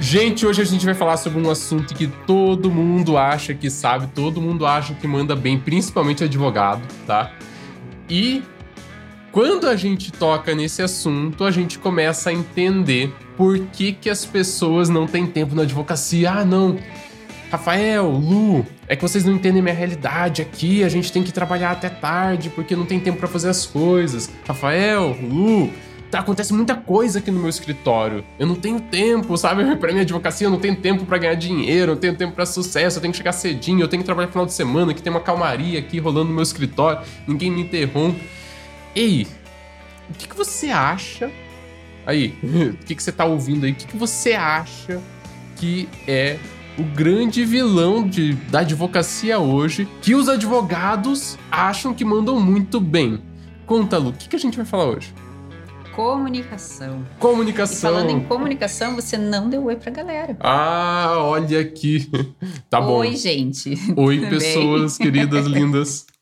Gente, hoje a gente vai falar sobre um assunto que todo mundo acha que sabe, todo mundo acha que manda bem, principalmente advogado, tá? E quando a gente toca nesse assunto, a gente começa a entender por que, que as pessoas não têm tempo na advocacia. Ah, não. Rafael, Lu, é que vocês não entendem minha realidade aqui. A gente tem que trabalhar até tarde porque não tem tempo para fazer as coisas. Rafael, Lu, tá, acontece muita coisa aqui no meu escritório. Eu não tenho tempo, sabe? Pra minha advocacia, eu não tenho tempo para ganhar dinheiro, eu não tenho tempo para sucesso, eu tenho que chegar cedinho, eu tenho que trabalhar no final de semana, que tem uma calmaria aqui rolando no meu escritório, ninguém me interrompe. Ei, o que, que você acha? Aí, o que, que você tá ouvindo aí? O que, que você acha que é o grande vilão de, da advocacia hoje, que os advogados acham que mandam muito bem? Conta, Lu, o que, que a gente vai falar hoje? Comunicação. Comunicação. E falando em comunicação, você não deu oi pra galera. Ah, olha aqui. Tá bom. Oi, gente. Oi, pessoas queridas, lindas.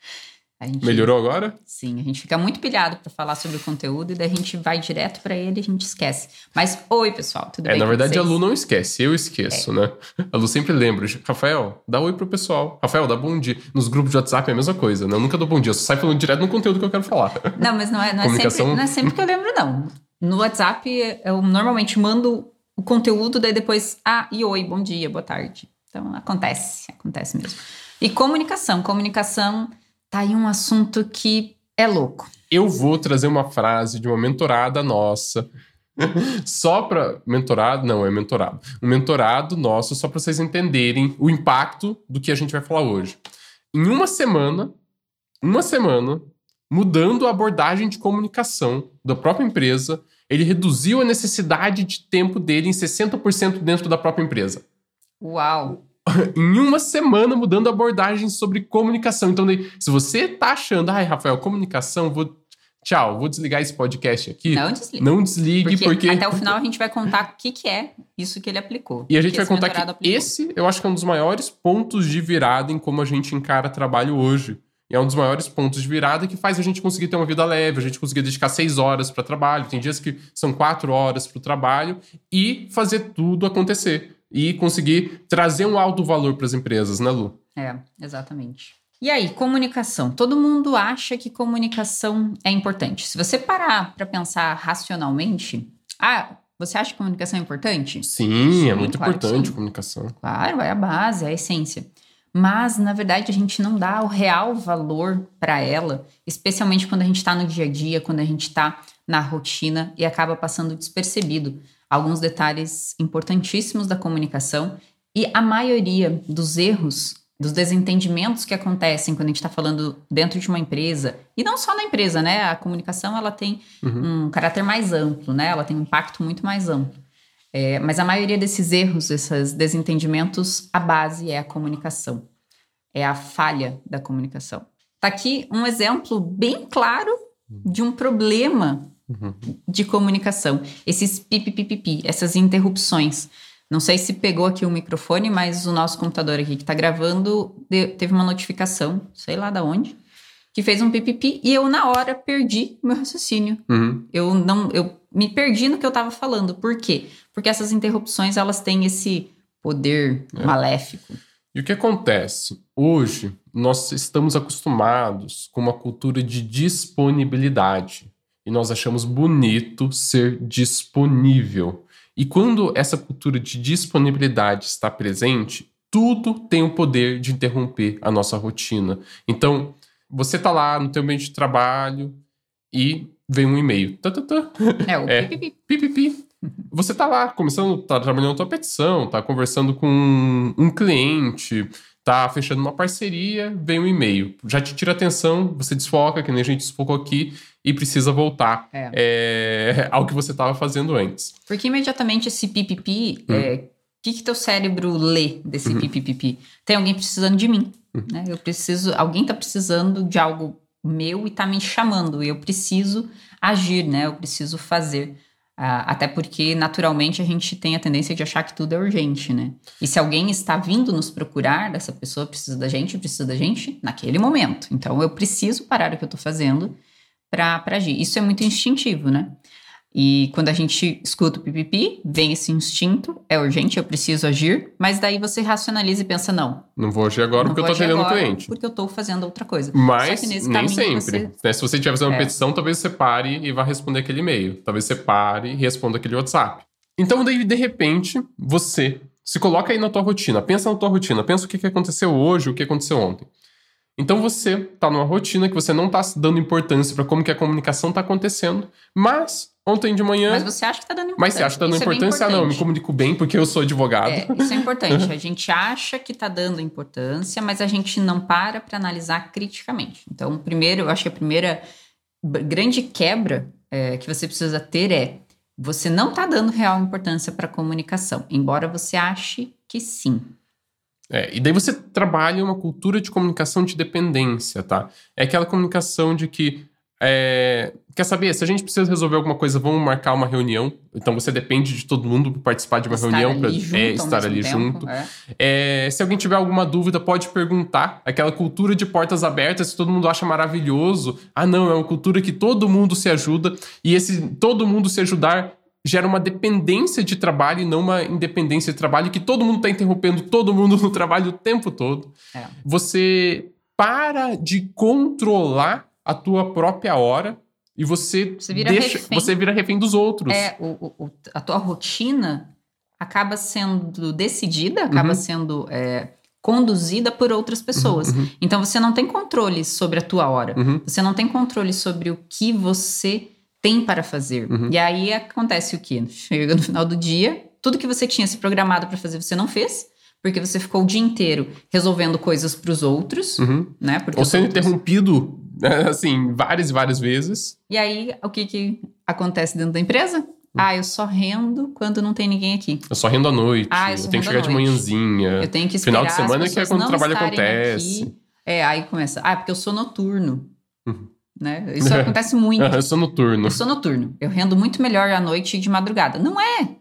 Gente, Melhorou agora? Sim, a gente fica muito pilhado para falar sobre o conteúdo e daí a gente vai direto para ele e a gente esquece. Mas, oi, pessoal, tudo é, bem? Na verdade, a Lu não esquece, eu esqueço, é. né? A Lu sempre lembra. Rafael, dá oi pro pessoal. Rafael, dá bom dia. Nos grupos de WhatsApp é a mesma coisa, né? Eu nunca dou bom dia, eu só saio falando direto no conteúdo que eu quero falar. Não, mas não é, não é, sempre, não é sempre que eu lembro, não. No WhatsApp, eu normalmente mando o conteúdo, daí depois, ah, e oi, bom dia, boa tarde. Então, acontece, acontece mesmo. E comunicação, comunicação tá aí um assunto que é louco. Eu vou trazer uma frase de uma mentorada nossa. só para mentorado, não, é mentorado. Um mentorado nosso só para vocês entenderem o impacto do que a gente vai falar hoje. Em uma semana, uma semana, mudando a abordagem de comunicação da própria empresa, ele reduziu a necessidade de tempo dele em 60% dentro da própria empresa. Uau! em uma semana mudando a abordagem sobre comunicação. Então, se você tá achando, ai, Rafael, comunicação, vou. Tchau, vou desligar esse podcast aqui. Não desligue. Não desligue, porque, porque... Até o final a gente vai contar o que, que é isso que ele aplicou. E a gente vai contar que aplicou. esse, eu acho que é um dos maiores pontos de virada em como a gente encara trabalho hoje. E é um dos maiores pontos de virada que faz a gente conseguir ter uma vida leve, a gente conseguir dedicar seis horas para trabalho. Tem dias que são quatro horas para o trabalho e fazer tudo acontecer e conseguir trazer um alto valor para as empresas, né, Lu? É, exatamente. E aí, comunicação. Todo mundo acha que comunicação é importante. Se você parar para pensar racionalmente, ah, você acha que comunicação é importante? Sim, sim é muito claro importante a comunicação. Claro, é a base, é a essência. Mas, na verdade, a gente não dá o real valor para ela, especialmente quando a gente está no dia a dia, quando a gente está na rotina e acaba passando despercebido alguns detalhes importantíssimos da comunicação e a maioria dos erros, dos desentendimentos que acontecem quando a gente está falando dentro de uma empresa e não só na empresa, né? A comunicação ela tem uhum. um caráter mais amplo, né? Ela tem um impacto muito mais amplo. É, mas a maioria desses erros, esses desentendimentos, a base é a comunicação, é a falha da comunicação. Tá aqui um exemplo bem claro de um problema uhum. de comunicação. Esses pipipipipi, essas interrupções. Não sei se pegou aqui o microfone, mas o nosso computador aqui que está gravando teve uma notificação, sei lá da onde, que fez um pipipi e eu na hora perdi meu raciocínio. Uhum. Eu não, eu me perdi no que eu estava falando. Por quê? Porque essas interrupções elas têm esse poder é. maléfico. E o que acontece? Hoje nós estamos acostumados com uma cultura de disponibilidade e nós achamos bonito ser disponível. E quando essa cultura de disponibilidade está presente, tudo tem o poder de interromper a nossa rotina. Então, você tá lá no teu ambiente de trabalho e vem um e-mail. Tá, tá, tá. É o é, pipipi. pipipi. Você tá lá, começando, tá trabalhando a tua petição, tá conversando com um cliente, tá fechando uma parceria, vem um e-mail. Já te tira atenção, você desfoca, que nem a gente desfocou aqui, e precisa voltar é. É, ao que você estava fazendo antes. Porque imediatamente esse pipipi, hum. é, o que, que teu cérebro lê desse uhum. pipipi? Tem alguém precisando de mim, uhum. né? Eu preciso, alguém está precisando de algo meu e está me chamando, e eu preciso agir, né? Eu preciso fazer. Uh, até porque, naturalmente, a gente tem a tendência de achar que tudo é urgente, né? E se alguém está vindo nos procurar, essa pessoa precisa da gente, precisa da gente naquele momento. Então, eu preciso parar o que eu estou fazendo para agir. Isso é muito instintivo, né? E quando a gente escuta o pipipi, vem esse instinto, é urgente, eu preciso agir, mas daí você racionaliza e pensa, não. Não vou agir agora porque eu tô atendendo o cliente. Porque eu tô fazendo outra coisa. Mas nem sempre. Você... Né? Se você estiver fazendo uma é. petição, talvez você pare e vá responder aquele e-mail. Talvez você pare e responda aquele WhatsApp. Então, daí, de repente, você se coloca aí na tua rotina. Pensa na tua rotina. Pensa o que aconteceu hoje, o que aconteceu ontem. Então você está numa rotina que você não está dando importância para como que a comunicação está acontecendo, mas ontem de manhã. Mas você acha que está dando importância. Mas você acha que está dando importância? É ah, não, eu me comunico bem porque eu sou advogado. É, isso é importante. a gente acha que está dando importância, mas a gente não para para analisar criticamente. Então, primeiro, eu acho que a primeira grande quebra é, que você precisa ter é você não está dando real importância para a comunicação, embora você ache que sim. É, e daí você trabalha uma cultura de comunicação de dependência, tá? É aquela comunicação de que. É, quer saber? Se a gente precisa resolver alguma coisa, vamos marcar uma reunião. Então você depende de todo mundo para participar de uma estar reunião, para é, estar ali tempo, junto. É. É, se alguém tiver alguma dúvida, pode perguntar. Aquela cultura de portas abertas, se todo mundo acha maravilhoso. Ah, não, é uma cultura que todo mundo se ajuda. E esse todo mundo se ajudar gera uma dependência de trabalho e não uma independência de trabalho, que todo mundo está interrompendo todo mundo no trabalho o tempo todo. É. Você para de controlar a tua própria hora e você, você vira deixa, refém. você vira refém dos outros. É, o, o, a tua rotina acaba sendo decidida, acaba uhum. sendo é, conduzida por outras pessoas. Uhum, uhum. Então você não tem controle sobre a tua hora. Uhum. Você não tem controle sobre o que você tem para fazer. Uhum. E aí acontece o quê? Chega no final do dia, tudo que você tinha se programado para fazer você não fez, porque você ficou o dia inteiro resolvendo coisas para os outros, uhum. né? Porque Ou sendo outros... interrompido, né, assim, várias e várias vezes. E aí, o que, que acontece dentro da empresa? Uhum. Ah, eu só rendo quando não tem ninguém aqui. Eu só rendo à noite. Ah, eu, eu tenho que chegar de manhãzinha. Eu tenho que esperar Final de semana que é quando o trabalho acontece. Aqui. É, aí começa. Ah, porque eu sou noturno. Né? Isso acontece muito. eu sou noturno. Eu sou noturno. Eu rendo muito melhor à noite e de madrugada. Não é.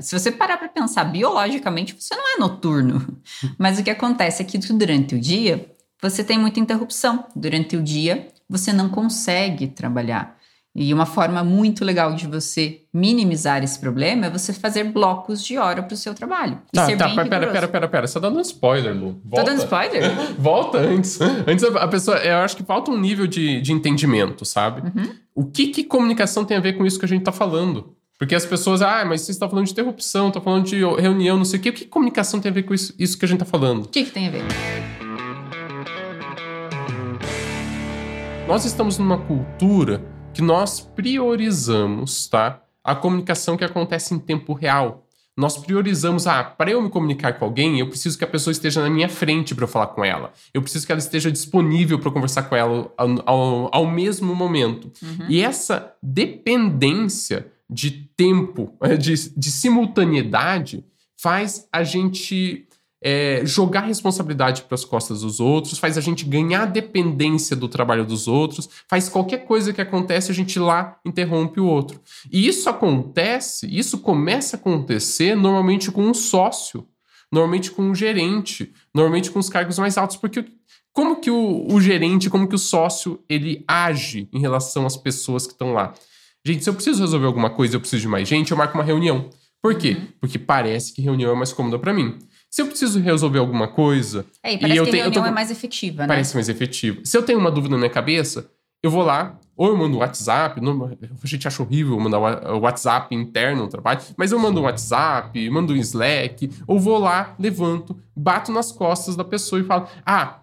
Se você parar para pensar biologicamente, você não é noturno. Mas o que acontece é que durante o dia você tem muita interrupção. Durante o dia você não consegue trabalhar. E uma forma muito legal de você minimizar esse problema é você fazer blocos de hora para o seu trabalho. Tá, tá, pera, pera, pera, pera, pera. Você tá dando spoiler, Lu. Volta. Tá dando spoiler? Volta antes. Antes a pessoa. Eu acho que falta um nível de, de entendimento, sabe? Uhum. O que, que comunicação tem a ver com isso que a gente tá falando? Porque as pessoas, ah, mas você está falando de interrupção, está falando de reunião, não sei o quê. O que comunicação tem a ver com isso, isso que a gente está falando? O que, que tem a ver? Nós estamos numa cultura que nós priorizamos, tá? A comunicação que acontece em tempo real. Nós priorizamos, ah, para eu me comunicar com alguém, eu preciso que a pessoa esteja na minha frente para eu falar com ela. Eu preciso que ela esteja disponível para conversar com ela ao, ao, ao mesmo momento. Uhum. E essa dependência de tempo, de, de simultaneidade, faz a gente é, jogar responsabilidade para as costas dos outros, faz a gente ganhar dependência do trabalho dos outros, faz qualquer coisa que acontece, a gente lá interrompe o outro. E isso acontece, isso começa a acontecer normalmente com um sócio, normalmente com um gerente, normalmente com os cargos mais altos, porque como que o, o gerente, como que o sócio, ele age em relação às pessoas que estão lá? Gente, se eu preciso resolver alguma coisa, eu preciso de mais gente, eu marco uma reunião. Por quê? Uhum. Porque parece que reunião é mais cômoda para mim. Se eu preciso resolver alguma coisa. É, e parece e eu que tenho, a reunião tô... é mais efetiva, né? Parece mais efetivo. Se eu tenho uma dúvida na minha cabeça, eu vou lá, ou eu mando WhatsApp. Não, a gente acha horrível mandar o WhatsApp interno no trabalho, mas eu mando um WhatsApp, mando um Slack, ou vou lá, levanto, bato nas costas da pessoa e falo: Ah,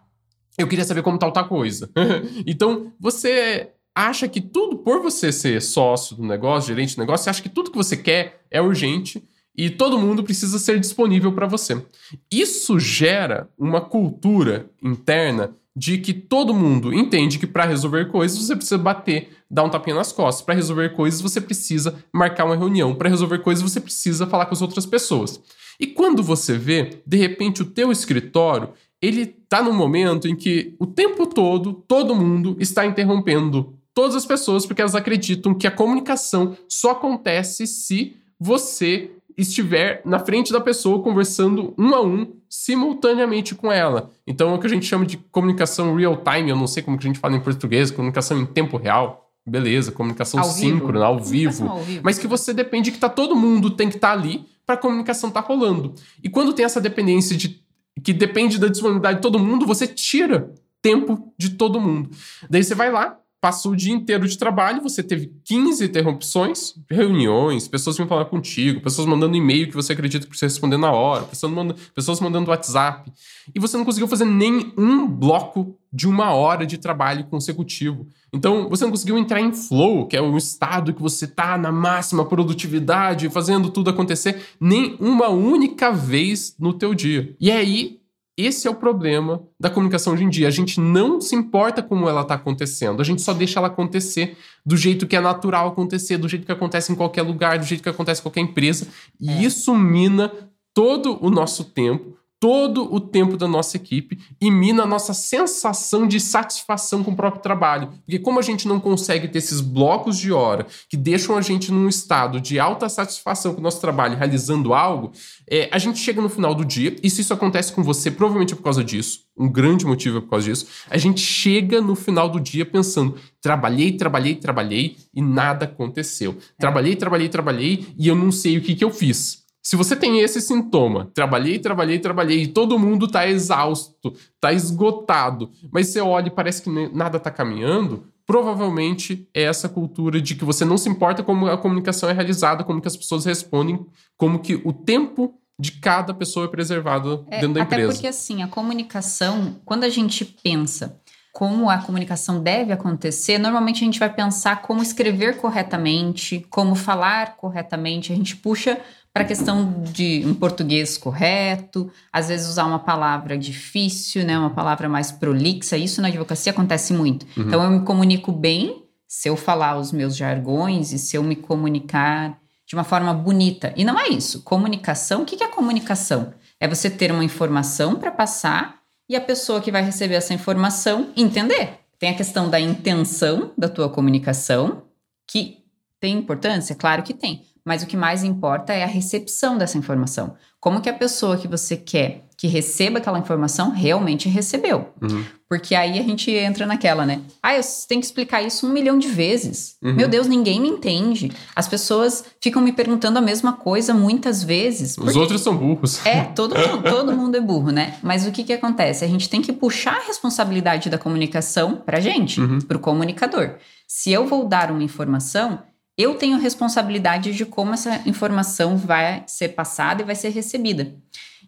eu queria saber como tal tá coisa. então, você acha que tudo, por você ser sócio do negócio, gerente do negócio, você acha que tudo que você quer é urgente e todo mundo precisa ser disponível para você. Isso gera uma cultura interna de que todo mundo entende que para resolver coisas você precisa bater, dar um tapinha nas costas. Para resolver coisas você precisa marcar uma reunião. Para resolver coisas você precisa falar com as outras pessoas. E quando você vê, de repente o teu escritório, ele tá num momento em que o tempo todo todo mundo está interrompendo todas as pessoas porque elas acreditam que a comunicação só acontece se você estiver na frente da pessoa conversando um a um simultaneamente com ela. Então é o que a gente chama de comunicação real time, eu não sei como que a gente fala em português, comunicação em tempo real. beleza, comunicação Ao síncrona, ao vivo, ao vivo. mas que você depende que tá todo mundo tem que estar ali para a comunicação tá rolando. E quando tem essa dependência de que depende da disponibilidade de todo mundo, você tira tempo de todo mundo. Daí você vai lá, passa o dia inteiro de trabalho, você teve 15 interrupções, reuniões, pessoas vêm falar contigo, pessoas mandando e-mail que você acredita que precisa responder na hora, pessoas mandando, pessoas mandando WhatsApp, e você não conseguiu fazer nem um bloco de uma hora de trabalho consecutivo. Então, você não conseguiu entrar em flow, que é o estado que você tá na máxima produtividade, fazendo tudo acontecer, nem uma única vez no teu dia. E aí, esse é o problema da comunicação hoje em dia. A gente não se importa como ela está acontecendo, a gente só deixa ela acontecer do jeito que é natural acontecer, do jeito que acontece em qualquer lugar, do jeito que acontece em qualquer empresa. E É. isso mina todo o nosso tempo, todo o tempo da nossa equipe e mina a nossa sensação de satisfação com o próprio trabalho. Porque como a gente não consegue ter esses blocos de hora que deixam a gente num estado de alta satisfação com o nosso trabalho realizando algo, é, a gente chega no final do dia, e se isso acontece com você, provavelmente é por causa disso, um grande motivo é por causa disso, a gente chega no final do dia pensando, trabalhei, trabalhei, trabalhei e nada aconteceu. Trabalhei, trabalhei, trabalhei e eu não sei o que, que eu fiz. Se você tem esse sintoma, trabalhei, trabalhei, trabalhei, e todo mundo tá exausto, tá esgotado, mas você olha e parece que nada tá caminhando, provavelmente é essa cultura de que você não se importa como a comunicação é realizada, como que as pessoas respondem, como que o tempo de cada pessoa é preservado É, dentro da até empresa. porque assim, a comunicação, quando a gente pensa como a comunicação deve acontecer, normalmente a gente vai pensar como escrever corretamente, como falar corretamente, a gente puxa para a questão de um português correto, às vezes usar uma palavra difícil, né, uma palavra mais prolixa, isso na advocacia acontece muito. Uhum. Então eu me comunico bem se eu falar os meus jargões e se eu me comunicar de uma forma bonita. E não é isso. Comunicação, o que que é comunicação? É você ter uma informação para passar e a pessoa que vai receber essa informação entender. Tem a questão da intenção da tua comunicação, que tem importância? Claro que tem. Mas o que mais importa é a recepção dessa informação. Como que a pessoa que você quer que receba aquela informação realmente recebeu. Uhum. Porque aí a gente entra naquela, né? Ah, eu tenho que explicar isso um milhão de vezes. Uhum. Meu Deus, ninguém me entende. As pessoas ficam me perguntando a mesma coisa muitas vezes. Os outros são burros. é, todo mundo, todo mundo é burro, né? Mas o que, que acontece? A gente tem que puxar a responsabilidade da comunicação pra gente, Uhum. pro comunicador. Se eu vou dar uma informação, eu tenho responsabilidade de como essa informação vai ser passada e vai ser recebida.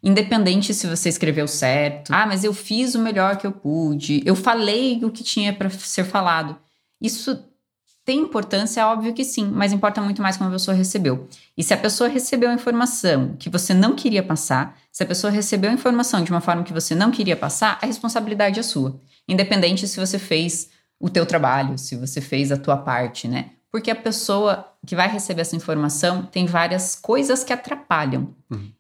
Independente se você escreveu certo. Ah, mas eu fiz o melhor que eu pude. Eu falei o que tinha para ser falado. Isso tem importância, é óbvio que sim, mas importa muito mais como a pessoa recebeu. E se a pessoa recebeu a informação que você não queria passar, se a pessoa recebeu a informação de uma forma que você não queria passar, a responsabilidade é sua. Independente se você fez o teu trabalho, se você fez a tua parte, né? Porque a pessoa que vai receber essa informação tem várias coisas que atrapalham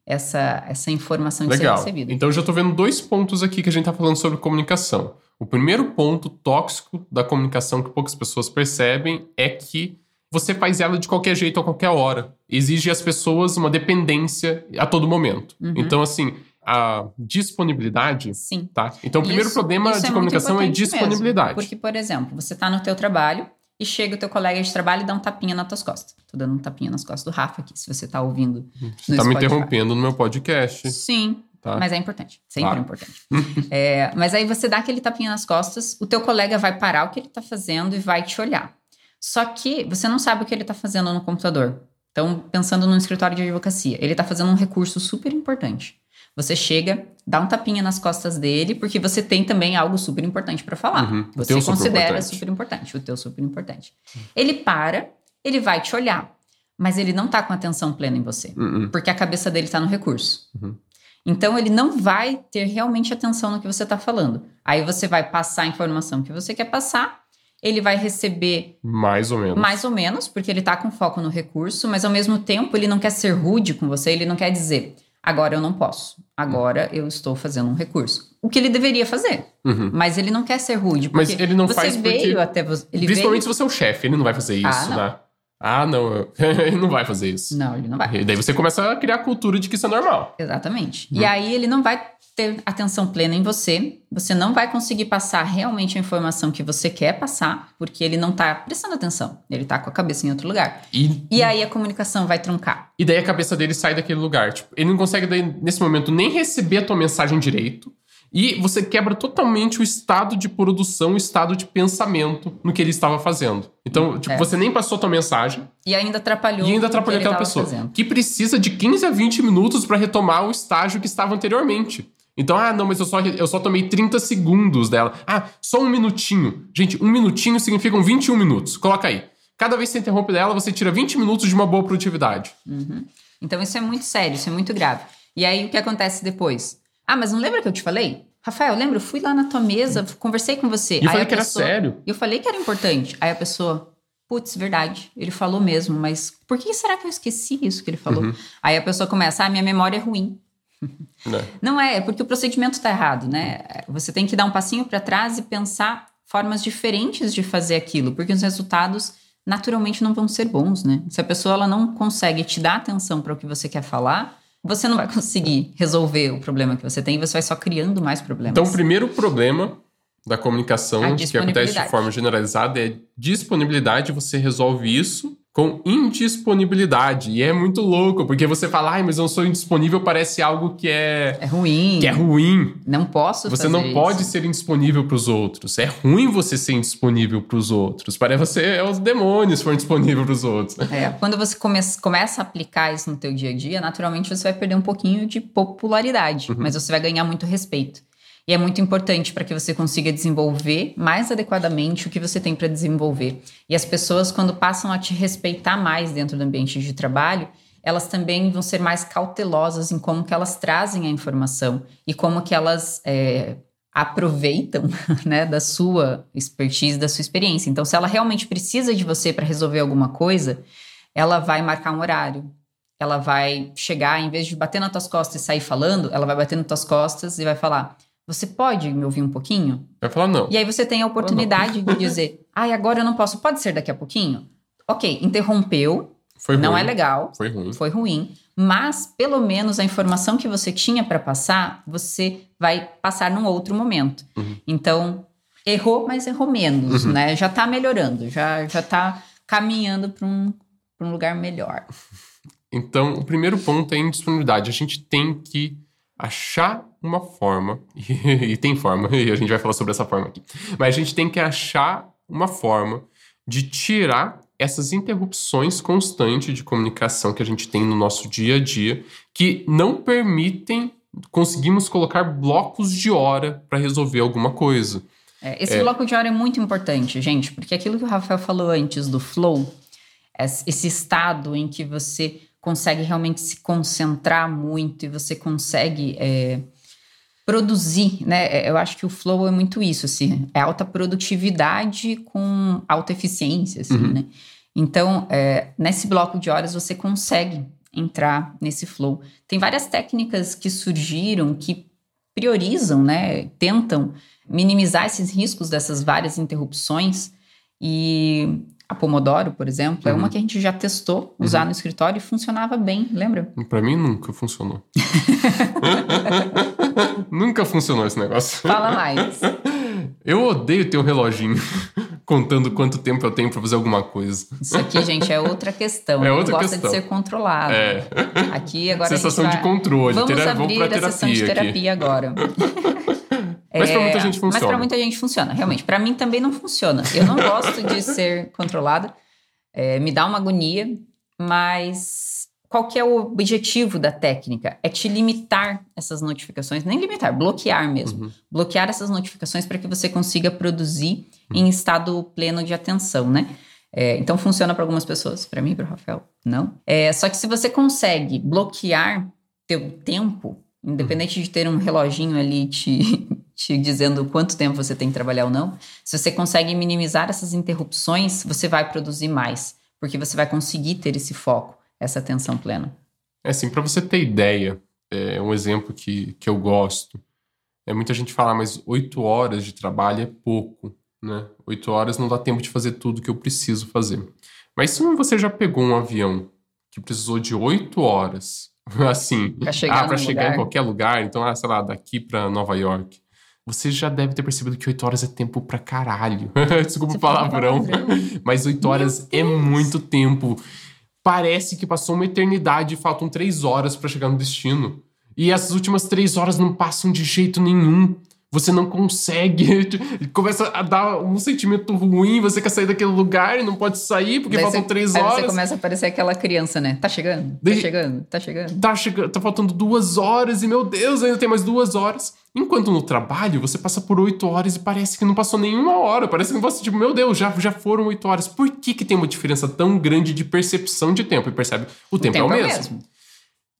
essa, essa informação de Legal. ser recebida. Então eu já tô vendo dois pontos aqui que a gente tá falando sobre comunicação. O primeiro ponto tóxico da comunicação que poucas pessoas percebem é que você faz ela de qualquer jeito a qualquer hora. Exige às pessoas uma dependência a todo momento. Uhum. Então, assim, a disponibilidade, Sim. tá? Então, o primeiro Isso- problema isso de muito comunicação é importante mesmo, disponibilidade. porque, por exemplo, você está no teu trabalho e chega o teu colega de trabalho e dá um tapinha nas tuas costas. Tô dando um tapinha nas costas do Rafa aqui, se você tá ouvindo. Você no tá me interrompendo no meu podcast, Sim, tá? mas é importante. Sempre Claro. é importante. É, mas aí você dá aquele tapinha nas costas, o teu colega vai parar o que ele tá fazendo e vai te olhar. Só que você não sabe o que ele tá fazendo no computador. Então, pensando no escritório de advocacia, ele tá fazendo um recurso super importante. Você chega, dá um tapinha nas costas dele, porque você tem também algo super importante para falar. Uhum, Você considera super importante, o teu super importante. Ele para, ele vai te olhar, mas ele não tá com atenção plena em você Uh-uh. porque a cabeça dele está no recurso. Uhum. Então ele não vai ter realmente atenção no que você está falando. Aí você vai passar a informação que você quer passar, ele vai receber Mais ou menos. mais ou menos, porque ele está com foco no recurso, mas ao mesmo tempo ele não quer ser rude com você, ele não quer dizer, agora eu não posso, agora eu estou fazendo um recurso. O que ele deveria fazer, Uhum. mas ele não quer ser rude, Mas ele não você faz veio porque- até você. Ele Principalmente veio, se você é o chefe, ele não vai fazer isso, Ah, não. né? Ah, não, ele não vai fazer isso. Não, ele não vai. E daí você começa a criar a cultura de que isso é normal. Exatamente. Hum. E aí ele não vai ter atenção plena em você, você não vai conseguir passar realmente a informação que você quer passar, porque ele não tá prestando atenção, ele tá com a cabeça em outro lugar. E, e aí a comunicação vai truncar. E daí a cabeça dele sai daquele lugar. Tipo, ele não consegue, daí, nesse momento, nem receber a tua mensagem direito. E você quebra totalmente o estado de produção, o estado de pensamento no que ele estava fazendo. Então, tipo, é. você nem passou a tua mensagem. E ainda atrapalhou. E ainda atrapalhou aquela pessoa. Fazendo. Que precisa de 15 a 20 minutos para retomar o estágio que estava anteriormente. Então, ah, não, mas eu só, eu só tomei 30 segundos dela. Ah, só um minutinho. Gente, um minutinho significam 21 minutos. Coloca aí. Cada vez que você interrompe dela, você tira 20 minutos de uma boa produtividade. Uhum. Então, isso é muito sério, isso é muito grave. E aí, o que acontece depois? Ah, mas não lembra que eu te falei? Rafael, lembra? Eu fui lá na tua mesa, conversei com você. E eu falei que pessoa, era sério. Eu falei que era importante. Aí a pessoa, putz, verdade, ele falou mesmo, mas por que será que eu esqueci isso que ele falou? Uhum. Aí a pessoa começa, ah, minha memória é ruim. Não. É. Não é, é porque o procedimento está errado, né? Você tem que dar um passinho para trás e pensar formas diferentes de fazer aquilo, porque os resultados naturalmente não vão ser bons, né? Se a pessoa ela não consegue te dar atenção para o que você quer falar, você não vai conseguir resolver o problema que você tem, você vai só criando mais problemas. Então, o primeiro problema da comunicação que acontece de forma generalizada é disponibilidade, você resolve isso com indisponibilidade. E é muito louco, porque você fala, ai, mas eu sou indisponível, parece algo que é. É ruim. Que é ruim. Não posso Você não isso. pode ser indisponível para os outros. É ruim você ser indisponível para os outros. Parece você é os demônios for indisponível para os outros. É, quando você come começa a aplicar isso no teu dia a dia, naturalmente você vai perder um pouquinho de popularidade, uhum. mas você vai ganhar muito respeito. E é muito importante para que você consiga desenvolver mais adequadamente o que você tem para desenvolver. E as pessoas, quando passam a te respeitar mais dentro do ambiente de trabalho, elas também vão ser mais cautelosas em como que elas trazem a informação e como que elas é, aproveitam né, da sua expertise, da sua experiência. Então, se ela realmente precisa de você para resolver alguma coisa, ela vai marcar um horário. Ela vai chegar, em vez de bater nas tuas costas e sair falando, ela vai bater nas tuas costas e vai falar: você pode me ouvir um pouquinho? Vai falar não. E aí você tem a oportunidade de dizer, ai, ah, agora eu não posso, pode ser daqui a pouquinho? Ok, interrompeu. Foi não ruim. é legal. Foi ruim. Foi ruim. Mas, pelo menos, a informação que você tinha para passar, você vai passar num outro momento. Uhum. Então, errou, mas errou menos, uhum. né? Já tá melhorando, já, já tá caminhando para um, um lugar melhor. Então, o primeiro ponto é a indisponibilidade. A gente tem que achar uma forma, e, tem forma, e a gente vai falar sobre essa forma aqui, mas a gente tem que achar uma forma de tirar essas interrupções constantes de comunicação que a gente tem no nosso dia a dia, que não permitem conseguimos colocar blocos de hora para resolver alguma coisa. É, esse é. bloco de hora é muito importante, gente, porque aquilo que o Rafael falou antes do flow, esse estado em que você consegue realmente se concentrar muito e você consegue é, produzir, né? É, eu acho que o flow é muito isso, assim, é alta produtividade com alta eficiência, assim, uhum. né? Então, é, nesse bloco de horas você consegue entrar nesse flow. Tem várias técnicas que surgiram que priorizam, né? Tentam minimizar esses riscos dessas várias interrupções e a Pomodoro, por exemplo, uhum. é uma uhum. que a gente já testou usar uhum. no escritório e funcionava bem, lembra? Para mim nunca funcionou. nunca funcionou esse negócio. Fala mais. Eu odeio ter um reloginho contando quanto tempo eu tenho para fazer alguma coisa. Isso aqui, gente, é outra questão. É outra gosta questão. de ser controlado. É. Aqui agora sensação vai... de controle. Vamos Tera... abrir Vamos a sessão de terapia aqui. agora. Mas pra muita gente funciona. Mas pra muita gente funciona, realmente. Para mim também não funciona. Eu não gosto de ser controlada. É, me dá uma agonia, mas qual que é o objetivo da técnica? É te limitar essas notificações, nem limitar, bloquear mesmo. Uhum. Bloquear essas notificações para que você consiga produzir uhum. em estado pleno de atenção, né? É, então funciona para algumas pessoas, para mim, para o Rafael, não. É, só que se você consegue bloquear teu tempo, independente de ter um reloginho ali te, te dizendo quanto tempo você tem que trabalhar ou não, se você consegue minimizar essas interrupções, você vai produzir mais, porque você vai conseguir ter esse foco, essa atenção plena. É assim, para você ter ideia, é um exemplo que, que eu gosto. É muita gente fala, mas oito horas de trabalho é pouco, né? Oito horas não dá tempo de fazer tudo que eu preciso fazer. Mas se você já pegou um avião que precisou de oito horas, assim, Pra chegar, ah, pra chegar lugar. em qualquer lugar, então, ah, sei lá, daqui pra Nova York, você já deve ter percebido que oito horas é tempo pra caralho. Desculpa o palavrão. palavrão. Mas oito horas é muito tempo. Parece que passou uma eternidade e faltam três horas pra chegar no destino. E essas últimas três horas não passam de jeito nenhum. Você não consegue. Começa a dar um sentimento ruim. Você quer sair daquele lugar e não pode sair porque Daí faltam você- três aí horas. você começa a parecer aquela criança, né? Tá chegando, tá Daí- chegando, tá chegando. Tá, chegando, tá faltando duas horas e, meu Deus, ainda tem mais duas horas. Enquanto no trabalho, você passa por oito horas e parece que não passou nenhuma hora. Parece que não passou, tipo, meu Deus, já, já foram oito horas. Por que, que tem uma diferença tão grande de percepção de tempo? E percebe, o, tempo, é o mesmo.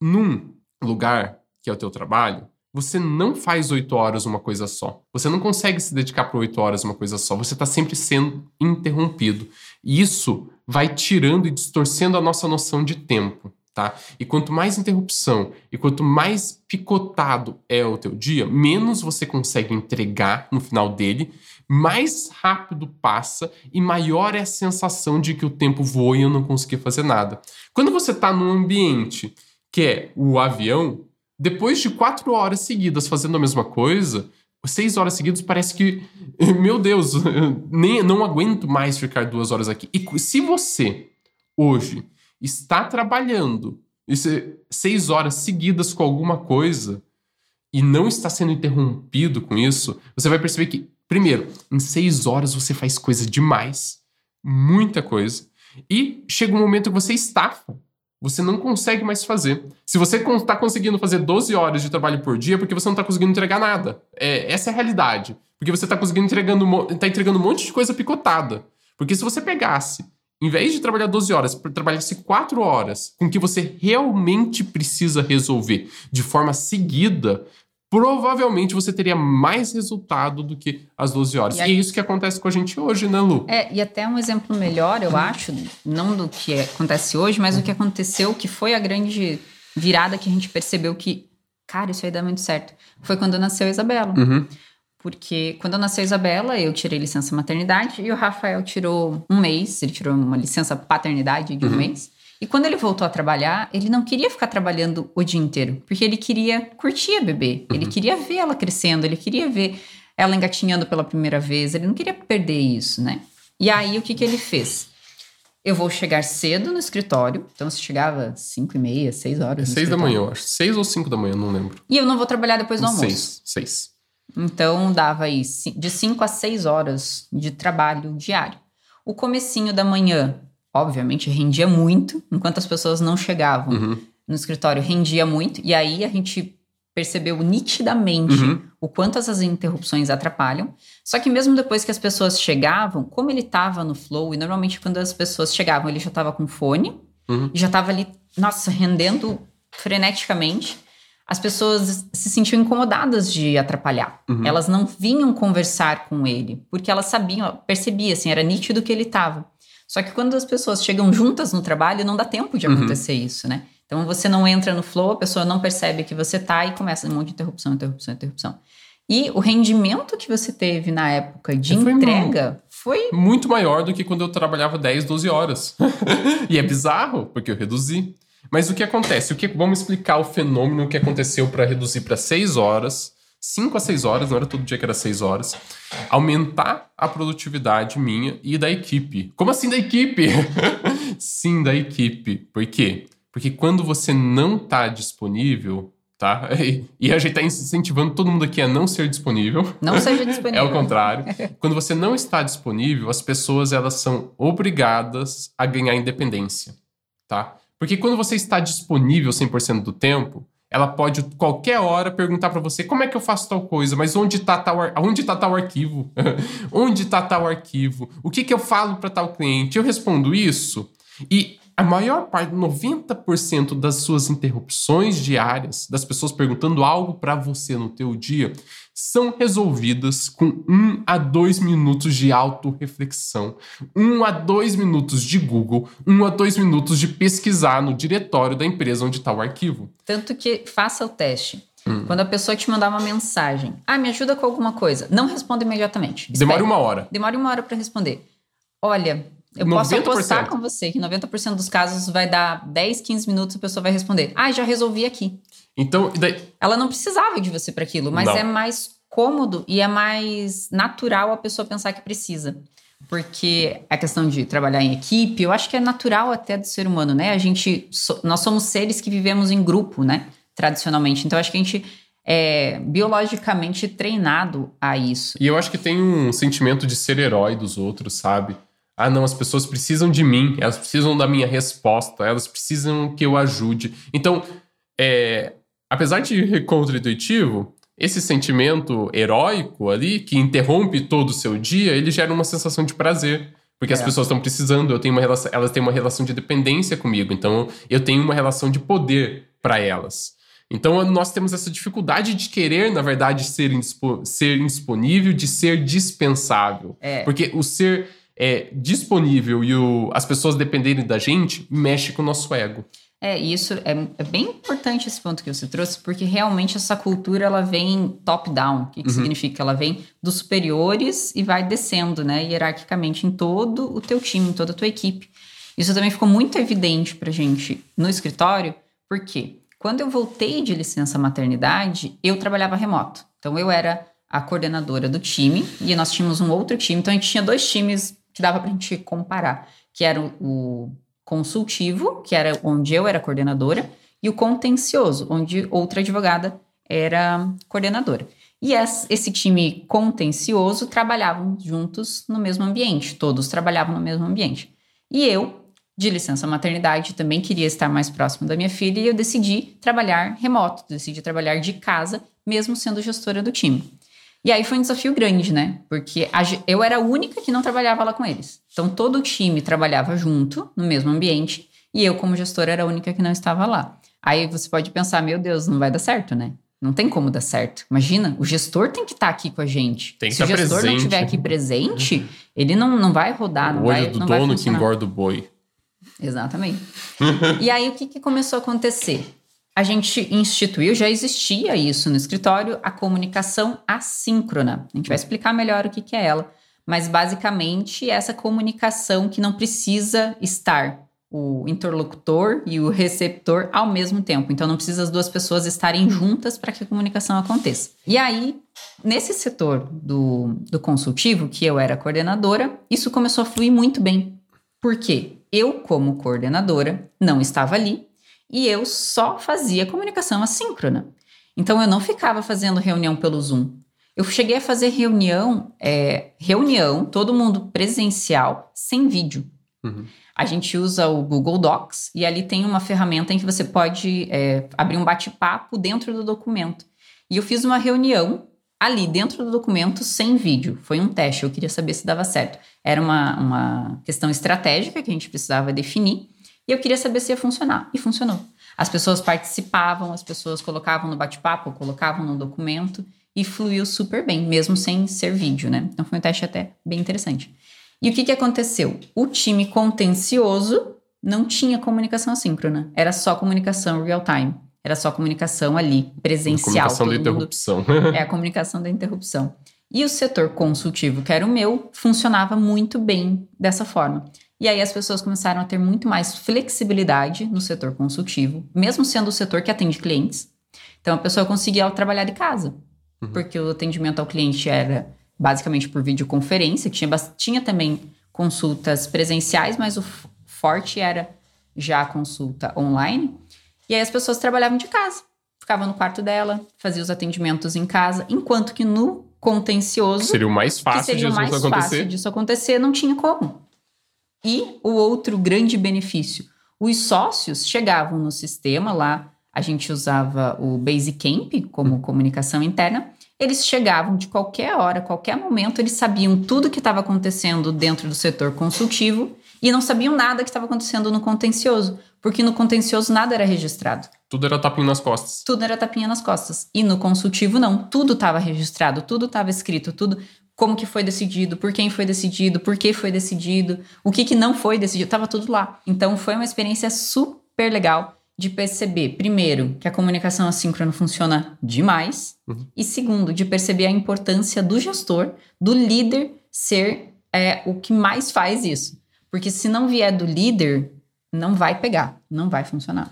Num lugar que é o teu trabalho, você não faz oito horas uma coisa só. Você não consegue se dedicar para oito horas uma coisa só. Você está sempre sendo interrompido. E isso vai tirando e distorcendo a nossa noção de tempo, tá? E quanto mais interrupção e quanto mais picotado é o teu dia, menos você consegue entregar no final dele, mais rápido passa e maior é a sensação de que o tempo voa e eu não consegui fazer nada. Quando você está num ambiente que é o avião, depois de quatro horas seguidas fazendo a mesma coisa, seis horas seguidas parece que, meu Deus, nem não aguento mais ficar duas horas aqui. E se você hoje está trabalhando seis horas seguidas com alguma coisa e não está sendo interrompido com isso, você vai perceber que, primeiro, em seis horas você faz coisa demais, muita coisa, e chega um momento que você estafa. Você não consegue mais fazer. Se você está conseguindo fazer 12 horas de trabalho por dia, é porque você não está conseguindo entregar nada. É, essa é a realidade. Porque você está conseguindo entregando, tá entregando um monte de coisa picotada. Porque se você pegasse, em vez de trabalhar 12 horas, trabalhasse 4 horas com o que você realmente precisa resolver de forma seguida, provavelmente você teria mais resultado do que as 12 horas. E E, aí- é isso que acontece com a gente hoje, né, Lu? É, e até um exemplo melhor, eu acho, não do que acontece hoje, mas do que aconteceu, que foi a grande virada que a gente percebeu que, cara, isso aí dá muito certo. Foi quando nasceu a Isabela. Uhum. Porque quando nasceu a Isabela, eu tirei licença maternidade e o Rafael tirou um mês, ele tirou uma licença paternidade de um mês. E quando ele voltou a trabalhar, ele não queria ficar trabalhando o dia inteiro, porque ele queria curtir a bebê, ele queria ver ela crescendo, ele queria ver ela engatinhando pela primeira vez, ele não queria perder isso, né? E aí o que, que ele fez? Eu vou chegar cedo no escritório, então se chegava às 5 e meia, 6 horas. no Seis da manhã, eu acho. Seis ou cinco da manhã, não lembro. E eu não vou trabalhar depois do almoço. Seis. Seis. Então dava aí de 5 a 6 horas de trabalho diário. O comecinho da manhã, obviamente, rendia muito, enquanto as pessoas não chegavam Uhum. no escritório, rendia muito. E aí a gente percebeu nitidamente Uhum. o quanto essas interrupções atrapalham. Só que mesmo depois que as pessoas chegavam, como ele estava no flow, e normalmente quando as pessoas chegavam, ele já estava com fone, Uhum. e já estava ali, nossa, rendendo freneticamente. As pessoas se sentiam incomodadas de atrapalhar. Uhum. Elas não vinham conversar com ele, porque elas sabiam, percebia assim, era nítido que ele estava. Só que quando as pessoas chegam juntas no trabalho, não dá tempo de Uhum. acontecer isso, né? Então você não entra no flow, a pessoa não percebe que você tá e começa um monte de interrupção, interrupção, interrupção. E o rendimento que você teve na época de Foi entrega foi Muito maior do que quando eu trabalhava 10, 12 horas. e é bizarro, porque eu reduzi. Mas o que acontece? O que, vamos explicar o fenômeno que aconteceu para reduzir para 6 horas, 5 a 6 horas, não era todo dia que era 6 horas. Aumentar a produtividade minha e da equipe. Como assim da equipe? Sim, da equipe. Por quê? Porque quando você não está disponível, tá? E a gente está incentivando todo mundo aqui a não ser disponível. não seja É disponível. o contrário. Quando você não está disponível, as pessoas elas são obrigadas a ganhar independência, tá? Porque quando você está disponível 100% do tempo, ela pode qualquer hora perguntar para você como é que eu faço tal coisa, mas onde está tal, ar- onde tá tal arquivo? onde está tal arquivo? O que, que eu falo para tal cliente? Eu respondo isso e a maior parte, 90% das suas interrupções diárias, das pessoas perguntando algo para você no teu dia, são resolvidas com um a dois minutos de autorreflexão, um a dois minutos de Google, um a dois minutos de pesquisar no diretório da empresa onde está o arquivo. Tanto que faça o teste. Hum. Quando a pessoa te mandar uma mensagem, ah, me ajuda com alguma coisa, não responda imediatamente. Demora uma hora. Demore uma hora para responder. Olha, Eu posso apostar com você que 90% dos casos vai dar 10, 15 minutos e a pessoa vai responder: Ah, já resolvi aqui. Então, daí... ela não precisava de você para aquilo, mas não. é mais cômodo e é mais natural a pessoa pensar que precisa. Porque a questão de trabalhar em equipe, eu acho que é natural até do ser humano, né? A gente, nós somos seres que vivemos em grupo, né? Tradicionalmente. Então, acho que a gente é biologicamente treinado a isso. E eu acho que tem um sentimento de ser herói dos outros, sabe? Ah, não, as pessoas precisam de mim, elas precisam da minha resposta, elas precisam que eu ajude. Então, é, apesar de contra-intuitivo, esse sentimento heróico ali, que interrompe todo o seu dia, ele gera uma sensação de prazer. Porque é. as pessoas estão precisando, eu tenho uma relação, elas têm uma relação de dependência comigo, então eu tenho uma relação de poder para elas. Então nós temos essa dificuldade de querer, na verdade, ser, indispo, ser indisponível, de ser dispensável. É. Porque o ser é, disponível e o, as pessoas dependerem da gente mexe com o nosso ego. É, isso é, é, bem importante esse ponto que você trouxe, porque realmente essa cultura ela vem top-down. O que, que uhum. significa? Ela vem dos superiores e vai descendo, né, hierarquicamente em todo o teu time, em toda a tua equipe. Isso também ficou muito evidente pra gente no escritório, porque quando eu voltei de licença maternidade, eu trabalhava remoto. Então eu era a coordenadora do time e nós tínhamos um outro time. Então a gente tinha dois times que dava pra gente comparar, que era o consultivo, que era onde eu era coordenadora, e o contencioso, onde outra advogada era coordenadora. E esse time contencioso trabalhavam juntos no mesmo ambiente, todos trabalhavam no mesmo ambiente. E eu, de licença maternidade, também queria estar mais próximo da minha filha e eu decidi trabalhar remoto, decidi trabalhar de casa, mesmo sendo gestora do time. E aí foi um desafio grande, né? Porque a, eu era a única que não trabalhava lá com eles. Então todo o time trabalhava junto, no mesmo ambiente, e eu, como gestora, era a única que não estava lá. Aí você pode pensar, meu Deus, não vai dar certo, né? Não tem como dar certo. Imagina, o gestor tem que estar tá aqui com a gente. Tem que Se o gestor presente. não estiver aqui presente, ele não, não vai rodar, não o vai, do não dono vai que engorda o boi. Exatamente. e aí, o que, que começou a acontecer? A gente instituiu, já existia isso no escritório, a comunicação assíncrona. A gente vai explicar melhor o que, que é ela. Mas basicamente essa comunicação que não precisa estar o interlocutor e o receptor ao mesmo tempo. Então não precisa as duas pessoas estarem juntas para que a comunicação aconteça. E aí, nesse setor do, do consultivo, que eu era coordenadora, isso começou a fluir muito bem. Por quê? Eu, como coordenadora, não estava ali, e eu só fazia comunicação assíncrona. Então eu não ficava fazendo reunião pelo Zoom. Eu cheguei a fazer reunião, é, reunião, todo mundo presencial, sem vídeo. Uhum. A gente usa o Google Docs e ali tem uma ferramenta em que você pode é, abrir um bate-papo dentro do documento. E eu fiz uma reunião ali dentro do documento sem vídeo. Foi um teste, eu queria saber se dava certo. Era uma, uma questão estratégica que a gente precisava definir. E eu queria saber se ia funcionar. E funcionou. As pessoas participavam, as pessoas colocavam no bate-papo, colocavam no documento e fluiu super bem, mesmo sem ser vídeo, né? Então foi um teste até bem interessante. E o que, que aconteceu? O time contencioso não tinha comunicação assíncrona, era só comunicação real time. Era só comunicação ali, presencial. A comunicação da interrupção. É a comunicação da interrupção. E o setor consultivo, que era o meu, funcionava muito bem dessa forma. E aí as pessoas começaram a ter muito mais flexibilidade no setor consultivo, mesmo sendo o setor que atende clientes. Então a pessoa conseguia trabalhar de casa, uhum. porque o atendimento ao cliente era basicamente por videoconferência, tinha, tinha também consultas presenciais, mas o forte era já a consulta online. E aí as pessoas trabalhavam de casa, ficavam no quarto dela, faziam os atendimentos em casa, enquanto que no contencioso. Seria o mais fácil que seria o mais acontecer. fácil disso acontecer, não tinha como. E o outro grande benefício: os sócios chegavam no sistema lá, a gente usava o Basecamp como comunicação interna. Eles chegavam de qualquer hora, qualquer momento, eles sabiam tudo que estava acontecendo dentro do setor consultivo e não sabiam nada que estava acontecendo no contencioso, porque no contencioso nada era registrado. Tudo era tapinha nas costas. Tudo era tapinha nas costas. E no consultivo, não. Tudo estava registrado, tudo estava escrito, tudo como que foi decidido, por quem foi decidido, por que foi decidido, o que, que não foi decidido, estava tudo lá. Então foi uma experiência super legal de perceber, primeiro, que a comunicação assíncrona funciona demais, uhum. e segundo, de perceber a importância do gestor, do líder ser é, o que mais faz isso. Porque se não vier do líder, não vai pegar, não vai funcionar.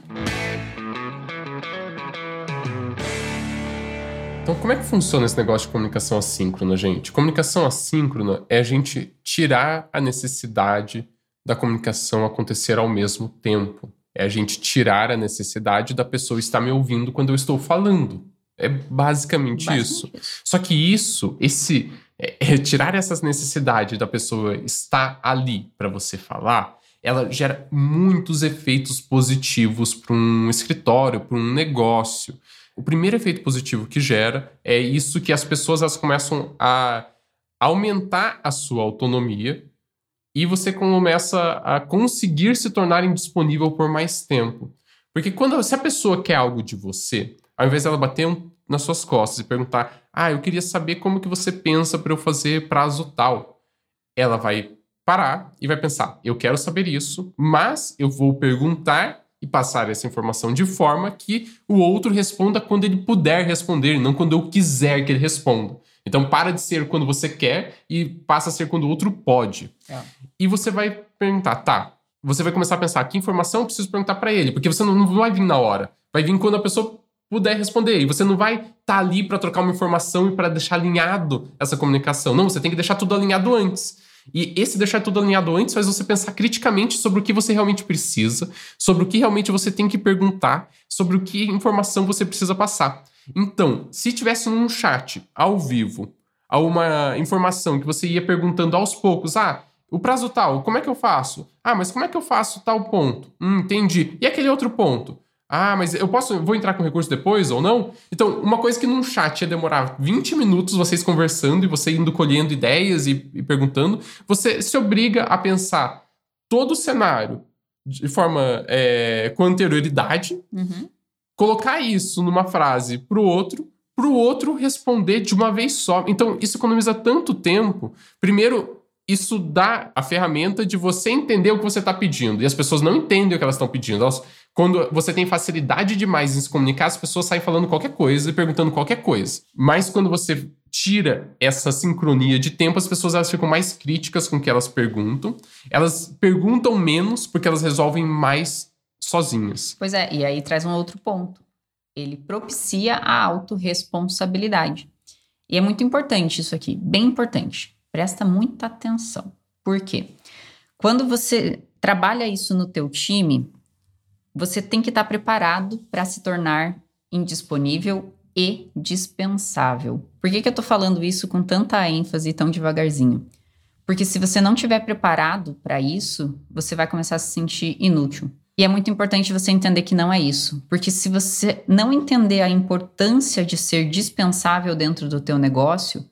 Então, como é que funciona esse negócio de comunicação assíncrona, gente? Comunicação assíncrona é a gente tirar a necessidade da comunicação acontecer ao mesmo tempo. É a gente tirar a necessidade da pessoa estar me ouvindo quando eu estou falando. É basicamente, basicamente isso. isso. Só que isso, esse é, é tirar essas necessidades da pessoa estar ali para você falar, ela gera muitos efeitos positivos para um escritório, para um negócio. O primeiro efeito positivo que gera é isso que as pessoas elas começam a aumentar a sua autonomia e você começa a conseguir se tornar indisponível por mais tempo. Porque quando se a pessoa quer algo de você, ao invés dela bater um, nas suas costas e perguntar: "Ah, eu queria saber como que você pensa para eu fazer prazo tal", ela vai parar e vai pensar: "Eu quero saber isso, mas eu vou perguntar e passar essa informação de forma que o outro responda quando ele puder responder, não quando eu quiser que ele responda. Então para de ser quando você quer e passa a ser quando o outro pode. É. E você vai perguntar, tá? Você vai começar a pensar que informação eu preciso perguntar para ele, porque você não, vai vir na hora. Vai vir quando a pessoa puder responder. E você não vai estar tá ali para trocar uma informação e para deixar alinhado essa comunicação. Não, você tem que deixar tudo alinhado antes. E esse deixar tudo alinhado antes faz você pensar criticamente sobre o que você realmente precisa, sobre o que realmente você tem que perguntar, sobre o que informação você precisa passar. Então, se tivesse num chat ao vivo, a uma informação que você ia perguntando aos poucos, ah, o prazo tal, como é que eu faço? Ah, mas como é que eu faço tal ponto? Hum, entendi. E aquele outro ponto? Ah, mas eu posso, vou entrar com recurso depois ou não? Então, uma coisa que num chat ia demorar 20 minutos vocês conversando e você indo colhendo ideias e, e perguntando, você se obriga a pensar todo o cenário de forma é, com anterioridade, uhum. colocar isso numa frase para o outro, para o outro responder de uma vez só. Então, isso economiza tanto tempo. Primeiro, isso dá a ferramenta de você entender o que você está pedindo. E as pessoas não entendem o que elas estão pedindo. Elas quando você tem facilidade demais em se comunicar, as pessoas saem falando qualquer coisa e perguntando qualquer coisa. Mas quando você tira essa sincronia de tempo, as pessoas elas ficam mais críticas com o que elas perguntam. Elas perguntam menos porque elas resolvem mais sozinhas. Pois é, e aí traz um outro ponto. Ele propicia a autorresponsabilidade. E é muito importante isso aqui, bem importante. Presta muita atenção. Por quê? Quando você trabalha isso no teu time, você tem que estar preparado para se tornar indisponível e dispensável. Por que, que eu estou falando isso com tanta ênfase tão devagarzinho? Porque se você não estiver preparado para isso, você vai começar a se sentir inútil. E é muito importante você entender que não é isso, porque se você não entender a importância de ser dispensável dentro do teu negócio,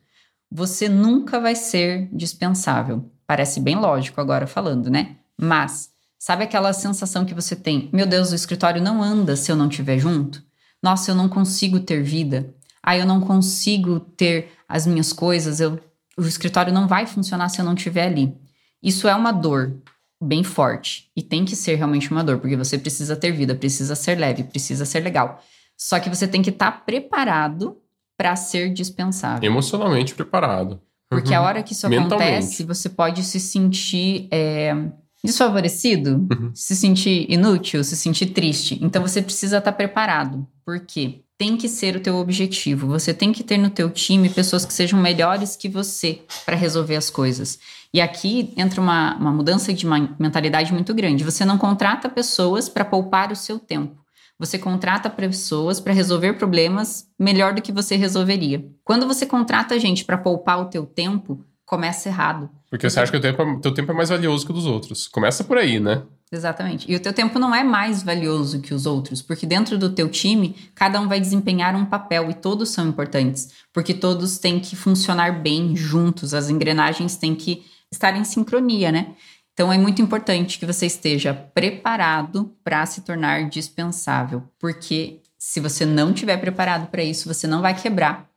você nunca vai ser dispensável. Parece bem lógico agora falando, né? Mas Sabe aquela sensação que você tem? Meu Deus, o escritório não anda se eu não estiver junto? Nossa, eu não consigo ter vida. Ah, eu não consigo ter as minhas coisas. Eu, o escritório não vai funcionar se eu não estiver ali. Isso é uma dor bem forte e tem que ser realmente uma dor, porque você precisa ter vida, precisa ser leve, precisa ser legal. Só que você tem que estar tá preparado para ser dispensável. Emocionalmente preparado. Porque a hora que isso acontece, você pode se sentir é, desfavorecido, uhum. se sentir inútil, se sentir triste. Então você precisa estar preparado. Por quê? Tem que ser o teu objetivo. Você tem que ter no teu time pessoas que sejam melhores que você para resolver as coisas. E aqui entra uma, uma mudança de mentalidade muito grande. Você não contrata pessoas para poupar o seu tempo. Você contrata pessoas para resolver problemas melhor do que você resolveria. Quando você contrata gente para poupar o teu tempo, começa errado. Porque você acha que o tempo, é, teu tempo é mais valioso que o dos outros. Começa por aí, né? Exatamente. E o teu tempo não é mais valioso que os outros, porque dentro do teu time, cada um vai desempenhar um papel e todos são importantes, porque todos têm que funcionar bem juntos, as engrenagens têm que estar em sincronia, né? Então é muito importante que você esteja preparado para se tornar dispensável, porque se você não estiver preparado para isso, você não vai quebrar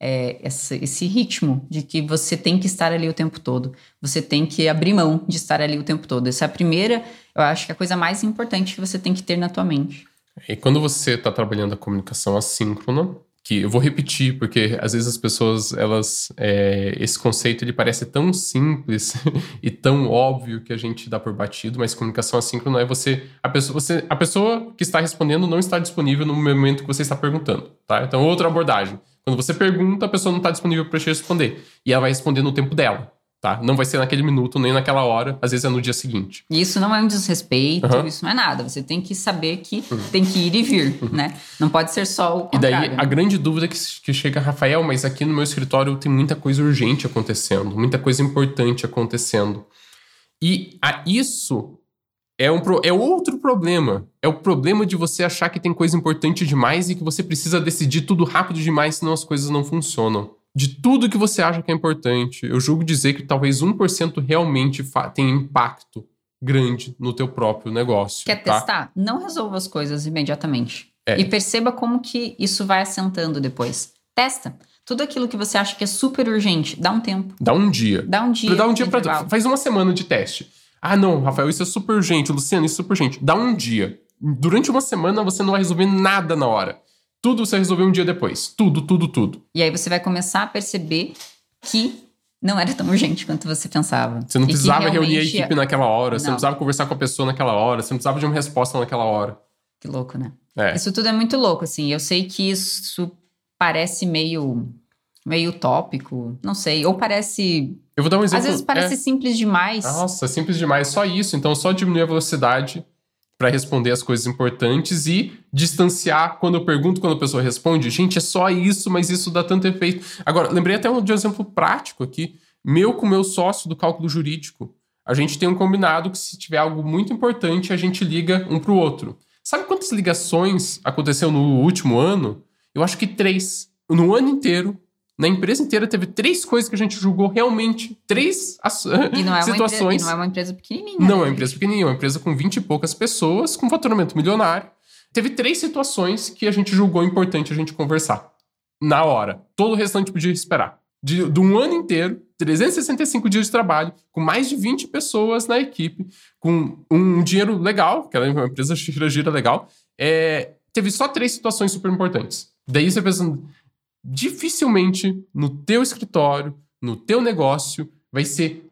é, esse, esse, ritmo de que você tem que estar ali o tempo todo. Você tem que abrir mão de estar ali o tempo todo. Essa é a primeira, eu acho que é a coisa mais importante que você tem que ter na tua mente. E quando você está trabalhando a comunicação assíncrona, que eu vou repetir, porque às vezes as pessoas, elas. É, esse conceito ele parece tão simples e tão óbvio que a gente dá por batido, mas comunicação assíncrona é você a, pessoa. você. a pessoa que está respondendo não está disponível no momento que você está perguntando. Tá? Então, outra abordagem. Quando você pergunta, a pessoa não está disponível para te responder. E ela vai responder no tempo dela tá? Não vai ser naquele minuto, nem naquela hora, às vezes é no dia seguinte. E isso não é um desrespeito, uhum. isso não é nada. Você tem que saber que uhum. tem que ir e vir, uhum. né? Não pode ser só o contrário. E daí, a grande dúvida que, que chega, Rafael, mas aqui no meu escritório tem muita coisa urgente acontecendo, muita coisa importante acontecendo. E a isso é, um, é outro problema. É o problema de você achar que tem coisa importante demais e que você precisa decidir tudo rápido demais, senão as coisas não funcionam de tudo que você acha que é importante, eu julgo dizer que talvez 1% realmente tenha impacto grande no teu próprio negócio. Quer tá? testar? Não resolva as coisas imediatamente. É. E perceba como que isso vai assentando depois. Testa. Tudo aquilo que você acha que é super urgente, dá um tempo. Dá um dia. Dá um dia. Dá um dia para Faz uma semana de teste. Ah, não, Rafael, isso é super urgente. Luciano, isso é super urgente. Dá um dia. Durante uma semana você não vai resolver nada na hora. Tudo você resolveu um dia depois. Tudo, tudo, tudo. E aí você vai começar a perceber que não era tão urgente quanto você pensava. Você não precisava reunir a equipe naquela hora, não. você não precisava conversar com a pessoa naquela hora, você não precisava de uma resposta naquela hora. Que louco, né? É. Isso tudo é muito louco, assim. Eu sei que isso parece meio meio utópico, não sei, ou parece Eu vou dar um exemplo. Às vezes parece é... simples demais. Nossa, simples demais, só isso. Então só diminuir a velocidade para responder as coisas importantes e distanciar quando eu pergunto, quando a pessoa responde. Gente, é só isso, mas isso dá tanto efeito. Agora, lembrei até de um exemplo prático aqui, meu com meu sócio do cálculo jurídico. A gente tem um combinado que se tiver algo muito importante, a gente liga um para o outro. Sabe quantas ligações aconteceu no último ano? Eu acho que três. No ano inteiro, na empresa inteira teve três coisas que a gente julgou realmente, três e não é situações. Uma e não é uma empresa pequenininha. Não né? é uma empresa pequenininha, é uma empresa com 20 e poucas pessoas, com faturamento milionário. Teve três situações que a gente julgou importante a gente conversar. Na hora. Todo o restante podia esperar. De, de um ano inteiro, 365 dias de trabalho, com mais de 20 pessoas na equipe, com um dinheiro legal, que era uma empresa gira-gira legal, é, teve só três situações super importantes. Daí você pensa, dificilmente no teu escritório, no teu negócio, vai ser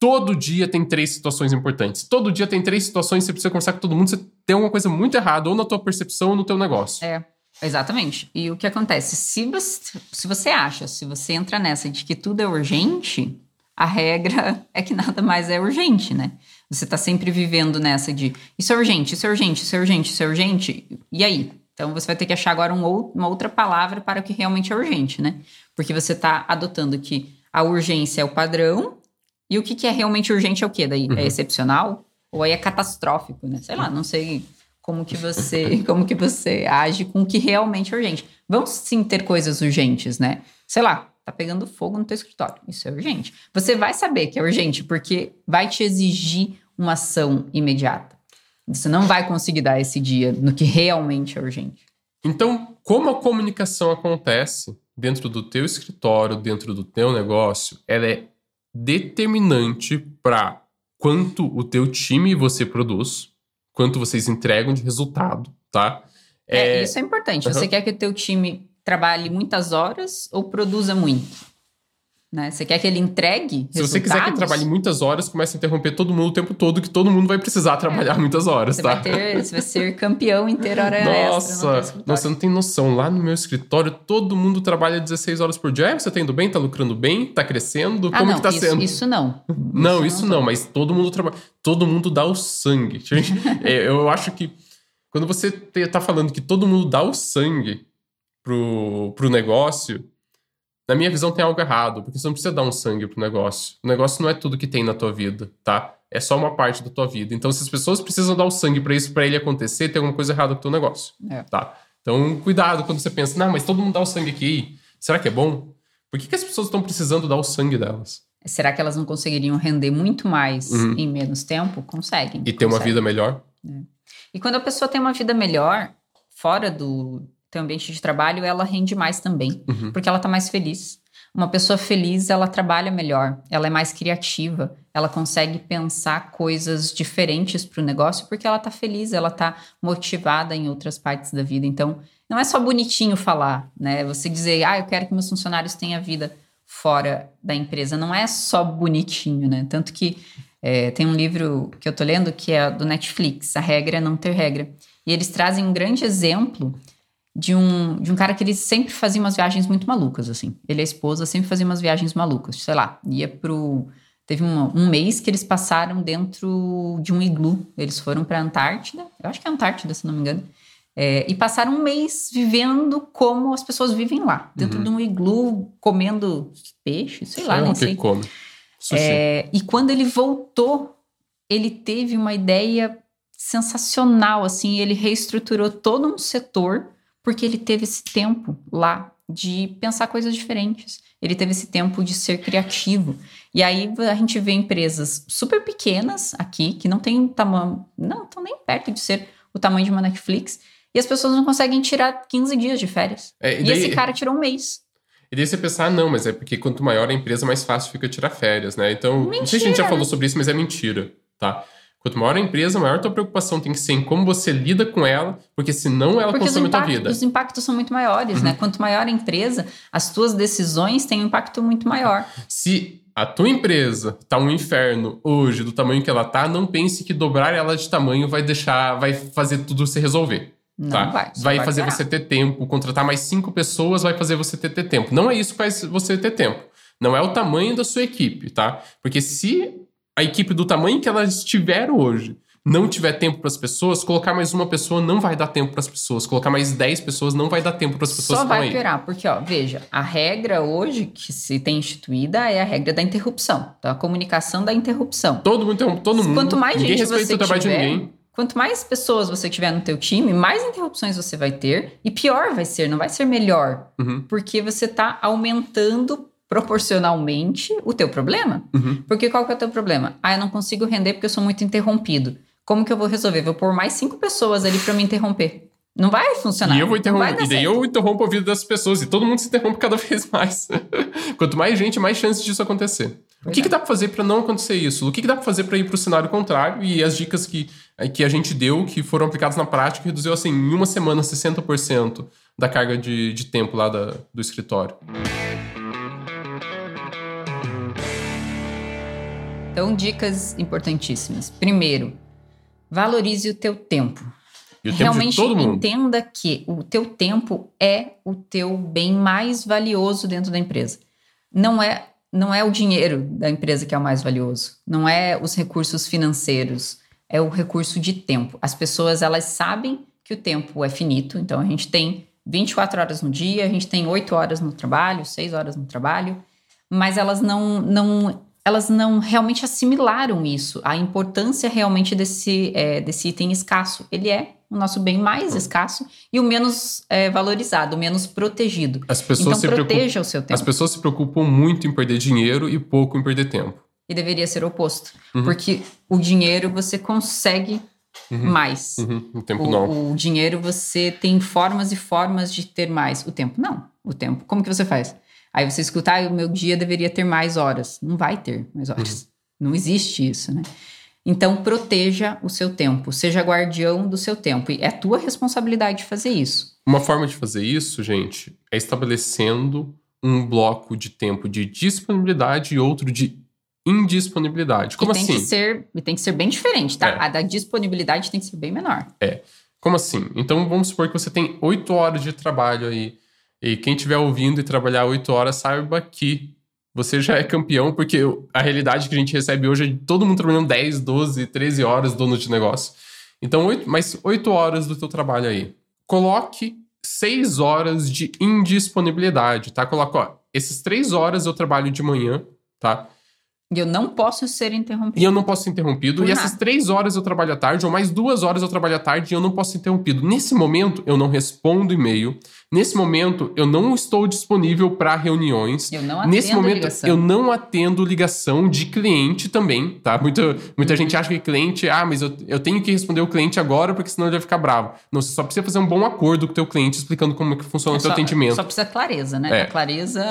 todo dia tem três situações importantes. Todo dia tem três situações, você precisa conversar com todo mundo, você tem alguma coisa muito errada, ou na tua percepção ou no teu negócio. É, exatamente. E o que acontece? Se você, se você acha, se você entra nessa de que tudo é urgente, a regra é que nada mais é urgente, né? Você tá sempre vivendo nessa de isso é urgente, isso é urgente, isso é urgente, isso é urgente. E aí? Então você vai ter que achar agora um, uma outra palavra para o que realmente é urgente, né? Porque você está adotando que a urgência é o padrão e o que, que é realmente urgente é o quê? Daí é uhum. é excepcional ou aí é catastrófico, né? Sei lá, não sei como que você como que você age com o que realmente é urgente. Vamos sim ter coisas urgentes, né? Sei lá, tá pegando fogo no teu escritório. Isso é urgente. Você vai saber que é urgente porque vai te exigir uma ação imediata. Você não vai conseguir dar esse dia no que realmente é urgente. Então, como a comunicação acontece dentro do teu escritório, dentro do teu negócio, ela é determinante para quanto o teu time você produz, quanto vocês entregam de resultado, tá? É, é isso é importante. Uhum. Você quer que o teu time trabalhe muitas horas ou produza muito? Né? Você quer que ele entregue Se você quiser que ele trabalhe muitas horas, comece a interromper todo mundo o tempo todo, que todo mundo vai precisar trabalhar é. muitas horas, você tá? Vai ter, você vai ser campeão inteiro hora Nossa, extra. Nossa, você não tem noção. Lá no meu escritório, todo mundo trabalha 16 horas por dia. você tá indo bem? Tá lucrando bem? Tá crescendo? Ah, Como não, que tá isso, sendo? Isso não. não, isso, isso não, não, mas todo mundo trabalha. Todo mundo dá o sangue. é, eu acho que quando você tá falando que todo mundo dá o sangue pro, pro negócio na minha visão, tem algo errado, porque você não precisa dar um sangue pro negócio. O negócio não é tudo que tem na tua vida, tá? É só uma parte da tua vida. Então, se as pessoas precisam dar o sangue para isso, para ele acontecer, tem alguma coisa errada com o teu negócio, é. tá? Então, cuidado quando você pensa, não, mas todo mundo dá o sangue aqui, será que é bom? Por que, que as pessoas estão precisando dar o sangue delas? Será que elas não conseguiriam render muito mais uhum. em menos tempo? Conseguem. E ter uma vida melhor? É. E quando a pessoa tem uma vida melhor, fora do, teu ambiente de trabalho, ela rende mais também, uhum. porque ela está mais feliz. Uma pessoa feliz, ela trabalha melhor, ela é mais criativa, ela consegue pensar coisas diferentes para o negócio porque ela está feliz, ela está motivada em outras partes da vida. Então, não é só bonitinho falar, né? Você dizer, ah, eu quero que meus funcionários tenham vida fora da empresa. Não é só bonitinho, né? Tanto que é, tem um livro que eu tô lendo que é do Netflix, A Regra é Não Ter Regra. E eles trazem um grande exemplo de um, de um cara que ele sempre fazia umas viagens muito malucas, assim. Ele e a esposa sempre faziam umas viagens malucas. Sei lá, ia pro. Teve um, um mês que eles passaram dentro de um iglu. Eles foram pra Antártida. Eu acho que é Antártida, se não me engano. É, e passaram um mês vivendo como as pessoas vivem lá, dentro uhum. de um iglu, comendo peixe, sei, sei lá, nem sei. Come. É, e quando ele voltou, ele teve uma ideia sensacional, assim, ele reestruturou todo um setor porque ele teve esse tempo lá de pensar coisas diferentes. Ele teve esse tempo de ser criativo. E aí a gente vê empresas super pequenas aqui que não tem tamanho, não estão nem perto de ser o tamanho de uma Netflix, e as pessoas não conseguem tirar 15 dias de férias. É, e, daí, e, esse cara tirou um mês. E daí você pensar, ah, não, mas é porque quanto maior a empresa, mais fácil fica tirar férias, né? Então, mentira, não sei se a gente já falou né? sobre isso, mas é mentira, tá? Quanto maior a empresa, maior a tua preocupação tem que ser em como você lida com ela, porque senão ela porque consome a tua vida. Os impactos são muito maiores, uhum. né? Quanto maior a empresa, as tuas decisões têm um impacto muito maior. Se a tua empresa tá um inferno hoje, do tamanho que ela tá, não pense que dobrar ela de tamanho vai deixar, vai fazer tudo se resolver. Não tá? vai. Vai, vai fazer você ter tempo. Contratar mais cinco pessoas vai fazer você ter, ter tempo. Não é isso que faz você ter tempo. Não é o tamanho da sua equipe, tá? Porque se a equipe do tamanho que ela estiver hoje não tiver tempo para as pessoas, colocar mais uma pessoa não vai dar tempo para as pessoas. Colocar mais 10 pessoas não vai dar tempo para as pessoas Só vai piorar, porque, ó, veja, a regra hoje que se tem instituída é a regra da interrupção. Então, a comunicação da interrupção. Todo mundo interrompe todo mundo. Quanto mais ninguém gente você o trabalho tiver, de ninguém. Quanto mais pessoas você tiver no teu time, mais interrupções você vai ter e pior vai ser, não vai ser melhor, uhum. porque você está aumentando proporcionalmente o teu problema. Uhum. Porque qual que é o teu problema? Ah, eu não consigo render porque eu sou muito interrompido. Como que eu vou resolver? Vou pôr mais cinco pessoas ali para me interromper. Não vai funcionar. E eu vou interromper. E daí eu interrompo a vida das pessoas. E todo mundo se interrompe cada vez mais. Quanto mais gente, mais chances disso acontecer. Pois o que, que dá pra fazer para não acontecer isso? O que, que dá pra fazer para ir pro cenário contrário? E as dicas que, que a gente deu, que foram aplicadas na prática, reduziu assim, em uma semana 60% da carga de, de tempo lá da, do escritório. Então, dicas importantíssimas. Primeiro, valorize o teu tempo. E o Realmente tempo mundo. entenda que o teu tempo é o teu bem mais valioso dentro da empresa. Não é não é o dinheiro da empresa que é o mais valioso, não é os recursos financeiros, é o recurso de tempo. As pessoas elas sabem que o tempo é finito, então a gente tem 24 horas no dia, a gente tem 8 horas no trabalho, 6 horas no trabalho, mas elas não não elas não realmente assimilaram isso, a importância realmente desse, é, desse item escasso. Ele é o nosso bem mais escasso e o menos é, valorizado, o menos protegido. As pessoas então, proteja o seu tempo. As pessoas se preocupam muito em perder dinheiro e pouco em perder tempo. E deveria ser o oposto. Uhum. Porque o dinheiro você consegue uhum. mais. Uhum. O tempo o, não. O dinheiro você tem formas e formas de ter mais. O tempo não. O tempo, como que você faz? Aí você escuta, ah, o meu dia deveria ter mais horas. Não vai ter mais horas. Uhum. Não existe isso, né? Então, proteja o seu tempo, seja guardião do seu tempo. E é tua responsabilidade fazer isso. Uma forma de fazer isso, gente, é estabelecendo um bloco de tempo de disponibilidade e outro de indisponibilidade. Como e tem assim? Que ser, e tem que ser bem diferente, tá? É. A da disponibilidade tem que ser bem menor. É. Como assim? Então, vamos supor que você tem oito horas de trabalho aí e quem estiver ouvindo e trabalhar oito horas, saiba que você já é campeão, porque a realidade que a gente recebe hoje é de todo mundo trabalhando 10, 12, 13 horas dono de negócio. Então, 8, mais 8 horas do teu trabalho aí. Coloque 6 horas de indisponibilidade, tá? Coloca, ó, esses 3 horas eu trabalho de manhã, tá? E eu não posso ser interrompido. E eu não posso ser interrompido. Por e nada. essas três horas eu trabalho à tarde, ou mais duas horas eu trabalho à tarde e eu não posso ser interrompido. Nesse momento, eu não respondo e-mail. Nesse momento, eu não estou disponível para reuniões. Eu não atendo Nesse momento, ligação. eu não atendo ligação de cliente também, tá? Muita, muita gente acha que cliente, ah, mas eu, eu tenho que responder o cliente agora, porque senão ele vai ficar bravo. Não, você só precisa fazer um bom acordo com o teu cliente, explicando como é que funciona é o teu só, atendimento. Só precisa clareza, né? É. A clareza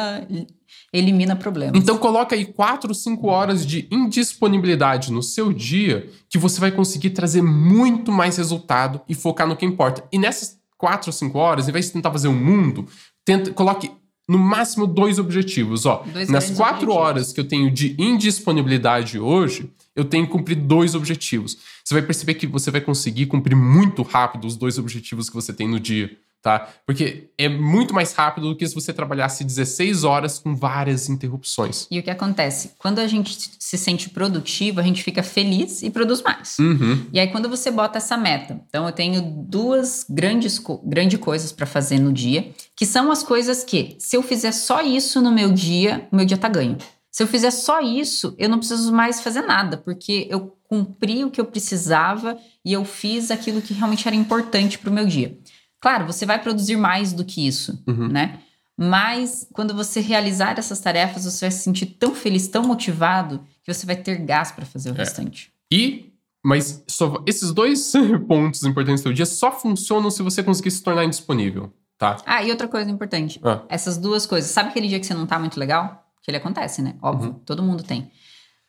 elimina problemas. Então coloca aí 4, 5 horas de indisponibilidade no seu dia que você vai conseguir trazer muito mais resultado e focar no que importa. E nessas quatro ou cinco horas, em vez de tentar fazer um mundo, tenta, coloque no máximo dois objetivos. Ó, Dois nas quatro objetivos. horas que eu tenho de indisponibilidade hoje, eu tenho que cumprir dois objetivos. Você vai perceber que você vai conseguir cumprir muito rápido os dois objetivos que você tem no dia, tá? Porque é muito mais rápido do que se você trabalhasse 16 horas com várias interrupções. E o que acontece? Quando a gente se sente produtivo, a gente fica feliz e produz mais. Uhum. E aí, quando você bota essa meta, então eu tenho duas grandes, co grandes coisas para fazer no dia, que são as coisas que, se eu fizer só isso no meu dia, o meu dia tá ganho. Se eu fizer só isso, eu não preciso mais fazer nada, porque eu cumpri o que eu precisava e eu fiz aquilo que realmente era importante para o meu dia. Claro, você vai produzir mais do que isso, Uhum. né? Mas quando você realizar essas tarefas, você vai se sentir tão feliz, tão motivado, que você vai ter gás para fazer o restante. E, mas só- esses dois pontos importantes do seu dia só funcionam se você conseguir se tornar indisponível, tá? Ah, e outra coisa importante. Ah. Essas duas coisas. Sabe aquele dia que você não tá muito legal? Que ele acontece, né? Óbvio, todo mundo tem.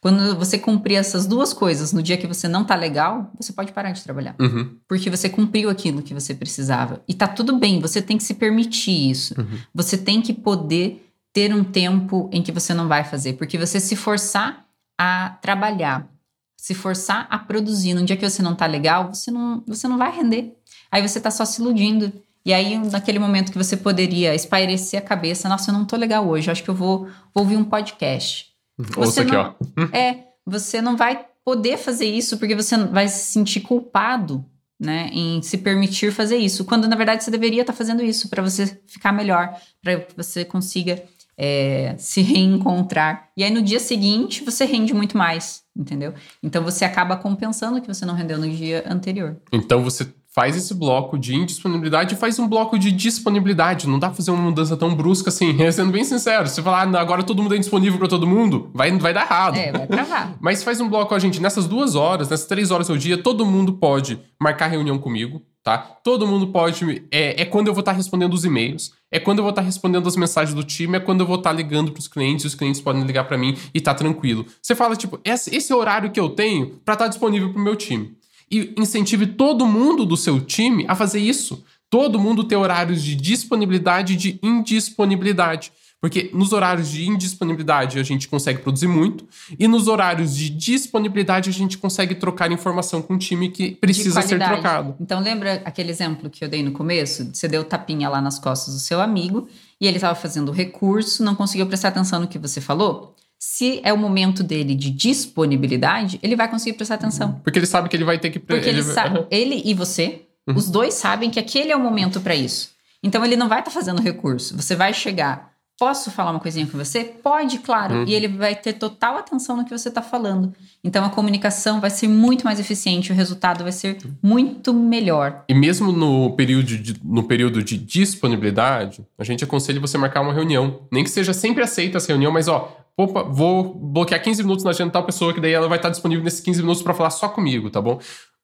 Quando você cumprir essas duas coisas no dia que você não tá legal, você pode parar de trabalhar. Uhum. Porque você cumpriu aquilo que você precisava. E tá tudo bem, você tem que se permitir isso. Uhum. Você tem que poder ter um tempo em que você não vai fazer. Porque você se forçar a trabalhar, se forçar a produzir num dia que você não tá legal, você não, você não vai render. Aí você tá só se iludindo. E aí, naquele momento que você poderia espairecer a cabeça, nossa, eu não tô legal hoje, acho que eu vou, vou ouvir um podcast. Ouça aqui, ó. É, você não vai poder fazer isso porque você vai se sentir culpado, né, em se permitir fazer isso, quando na verdade você deveria estar fazendo isso para você ficar melhor, para que você consiga é, se reencontrar. E aí no dia seguinte você rende muito mais, entendeu? Então você acaba compensando o que você não rendeu no dia anterior. Então você faz esse bloco de indisponibilidade e faz um bloco de disponibilidade. Não dá pra fazer uma mudança tão brusca assim. Sendo bem sincero, se você falar, ah, agora todo mundo é indisponível pra todo mundo, vai, vai dar errado. É, vai travar. Mas faz um bloco, ó, gente, nessas duas horas, nessas três horas do dia, todo mundo pode marcar reunião comigo, tá? Todo mundo pode. É, é quando eu vou estar respondendo os e-mails, é quando eu vou estar respondendo as mensagens do time, é quando eu vou estar ligando pros clientes, os clientes podem ligar pra mim e tá tranquilo. Você fala, tipo, esse, esse horário que eu tenho pra estar disponível pro meu time. E incentive todo mundo do seu time a fazer isso. Todo mundo ter horários de disponibilidade e de indisponibilidade. Porque nos horários de indisponibilidade a gente consegue produzir muito, e nos horários de disponibilidade a gente consegue trocar informação com o time que precisa ser trocado. Então, lembra aquele exemplo que eu dei no começo? Você deu tapinha lá nas costas do seu amigo e ele estava fazendo recurso, não conseguiu prestar atenção no que você falou? Se é o momento dele de disponibilidade, ele vai conseguir prestar atenção. Porque ele sabe que ele vai ter que. Porque ele, vai- sabe, ele e você, Uhum. os dois sabem que aquele é o momento para isso. Então, ele não vai estar fazendo recurso. Você vai chegar. Posso falar uma coisinha com você? Pode, claro. Uhum. E ele vai ter total atenção no que você está falando. Então a comunicação vai ser muito mais eficiente, o resultado vai ser muito melhor. E mesmo no período, de, no período de disponibilidade, a gente aconselha você marcar uma reunião. Nem que seja sempre aceita essa reunião, mas ó, opa, vou bloquear 15 minutos na agenda de tal pessoa, que daí ela vai estar disponível nesses 15 minutos para falar só comigo, tá bom?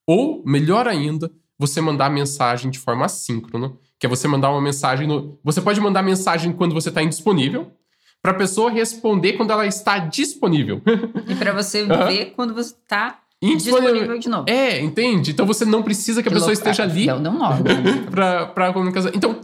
Ou, melhor ainda, você mandar mensagem de forma assíncrona, que é você mandar uma mensagem no. Você pode mandar mensagem quando você está indisponível, para a pessoa responder quando ela está disponível. E para você Aham. ver quando você está Indisponível. disponível de novo. É, entende? Então você não precisa que a Que pessoa louco. esteja ali Deu, deu um nó. pra, pra comunicação. Então,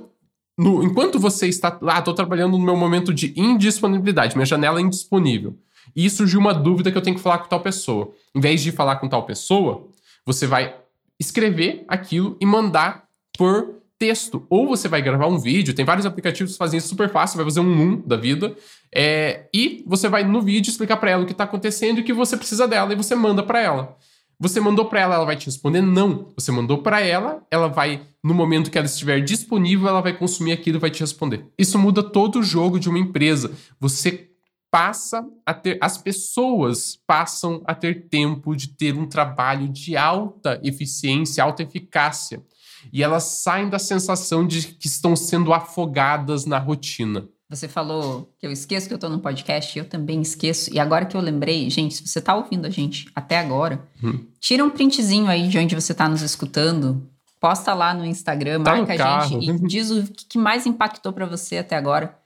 no- enquanto você está lá, tô trabalhando no meu momento de indisponibilidade, minha janela é indisponível. E surgiu uma dúvida que eu tenho que falar com tal pessoa. Em vez de falar com tal pessoa, você vai escrever aquilo e mandar por texto. Ou você vai gravar um vídeo, tem vários aplicativos que fazem isso super fácil, vai fazer um num da vida. é, e você vai no vídeo explicar pra ela o que tá acontecendo e o que você precisa dela, e você manda pra ela. Você mandou pra ela, ela vai te responder não. Você mandou pra ela, ela vai no momento que ela estiver disponível, ela vai consumir aquilo e vai te responder. Isso muda todo o jogo de uma empresa. Você passa a ter as pessoas passam a ter tempo de ter um trabalho de alta eficiência, alta eficácia. E elas saem da sensação de que estão sendo afogadas na rotina. Você falou que eu esqueço que eu tô no podcast, eu também esqueço. E agora que eu lembrei, gente, se você tá ouvindo a gente até agora, Hum. tira um printzinho aí de onde você tá nos escutando, posta lá no Instagram, Tá no marca a carro. gente e diz o que mais impactou pra você até agora.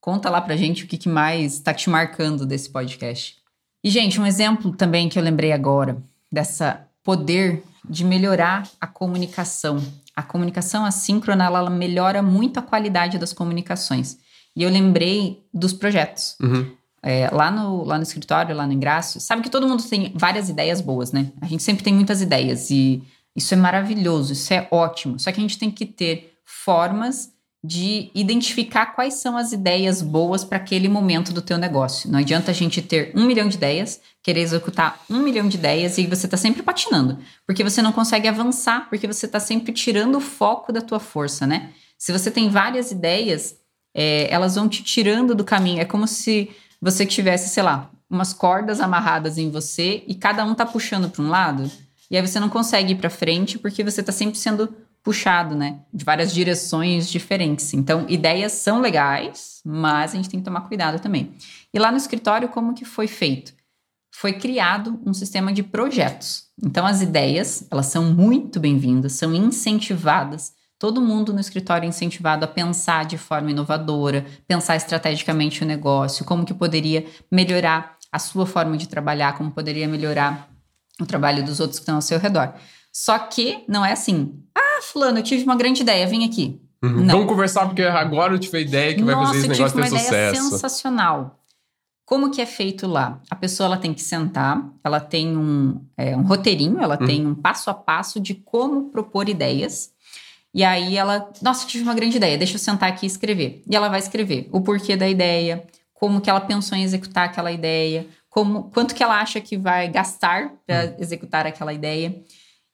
Conta lá pra gente o que que mais tá te marcando desse podcast. E, gente, um exemplo também que eu lembrei agora, dessa poder de melhorar a comunicação. A comunicação assíncrona ela melhora muito a qualidade das comunicações. E eu lembrei dos projetos. Uhum. É, lá, no, lá no escritório, lá no Ingrácio, sabe que todo mundo tem várias ideias boas, né? A gente sempre tem muitas ideias e isso é maravilhoso, isso é ótimo. Só que a gente tem que ter formas de identificar quais são as ideias boas para aquele momento do teu negócio. Não adianta a gente ter um milhão de ideias, querer executar um milhão de ideias e você está sempre patinando, porque você não consegue avançar, porque você está sempre tirando o foco da tua força, né? Se você tem várias ideias, é, elas vão te tirando do caminho. É como se você tivesse, sei lá, umas cordas amarradas em você e cada um tá puxando para um lado. E aí você não consegue ir para frente porque você está sempre sendo puxado, né? De várias direções diferentes. Então, ideias são legais, mas a gente tem que tomar cuidado também. E lá no escritório, como que foi feito? Foi criado um sistema de projetos. Então, as ideias, elas são muito bem-vindas, são incentivadas. Todo mundo no escritório é incentivado a pensar de forma inovadora, pensar estrategicamente o negócio, como que poderia melhorar a sua forma de trabalhar, como poderia melhorar o trabalho dos outros que estão ao seu redor. Só que não é assim, ah, fulano, eu tive uma grande ideia, vem aqui. Uhum. Vamos conversar, porque agora eu tive a ideia que Nossa, vai fazer esse negócio ter eu tive uma sucesso. ideia sensacional. Como que é feito lá? A pessoa ela tem que sentar, ela tem um, é, um roteirinho, ela Uhum. tem um passo a passo de como propor ideias. E aí ela, nossa, tive uma grande ideia, deixa eu sentar aqui e escrever. E ela vai escrever o porquê da ideia, como que ela pensou em executar aquela ideia, como quanto que ela acha que vai gastar para Uhum. executar aquela ideia.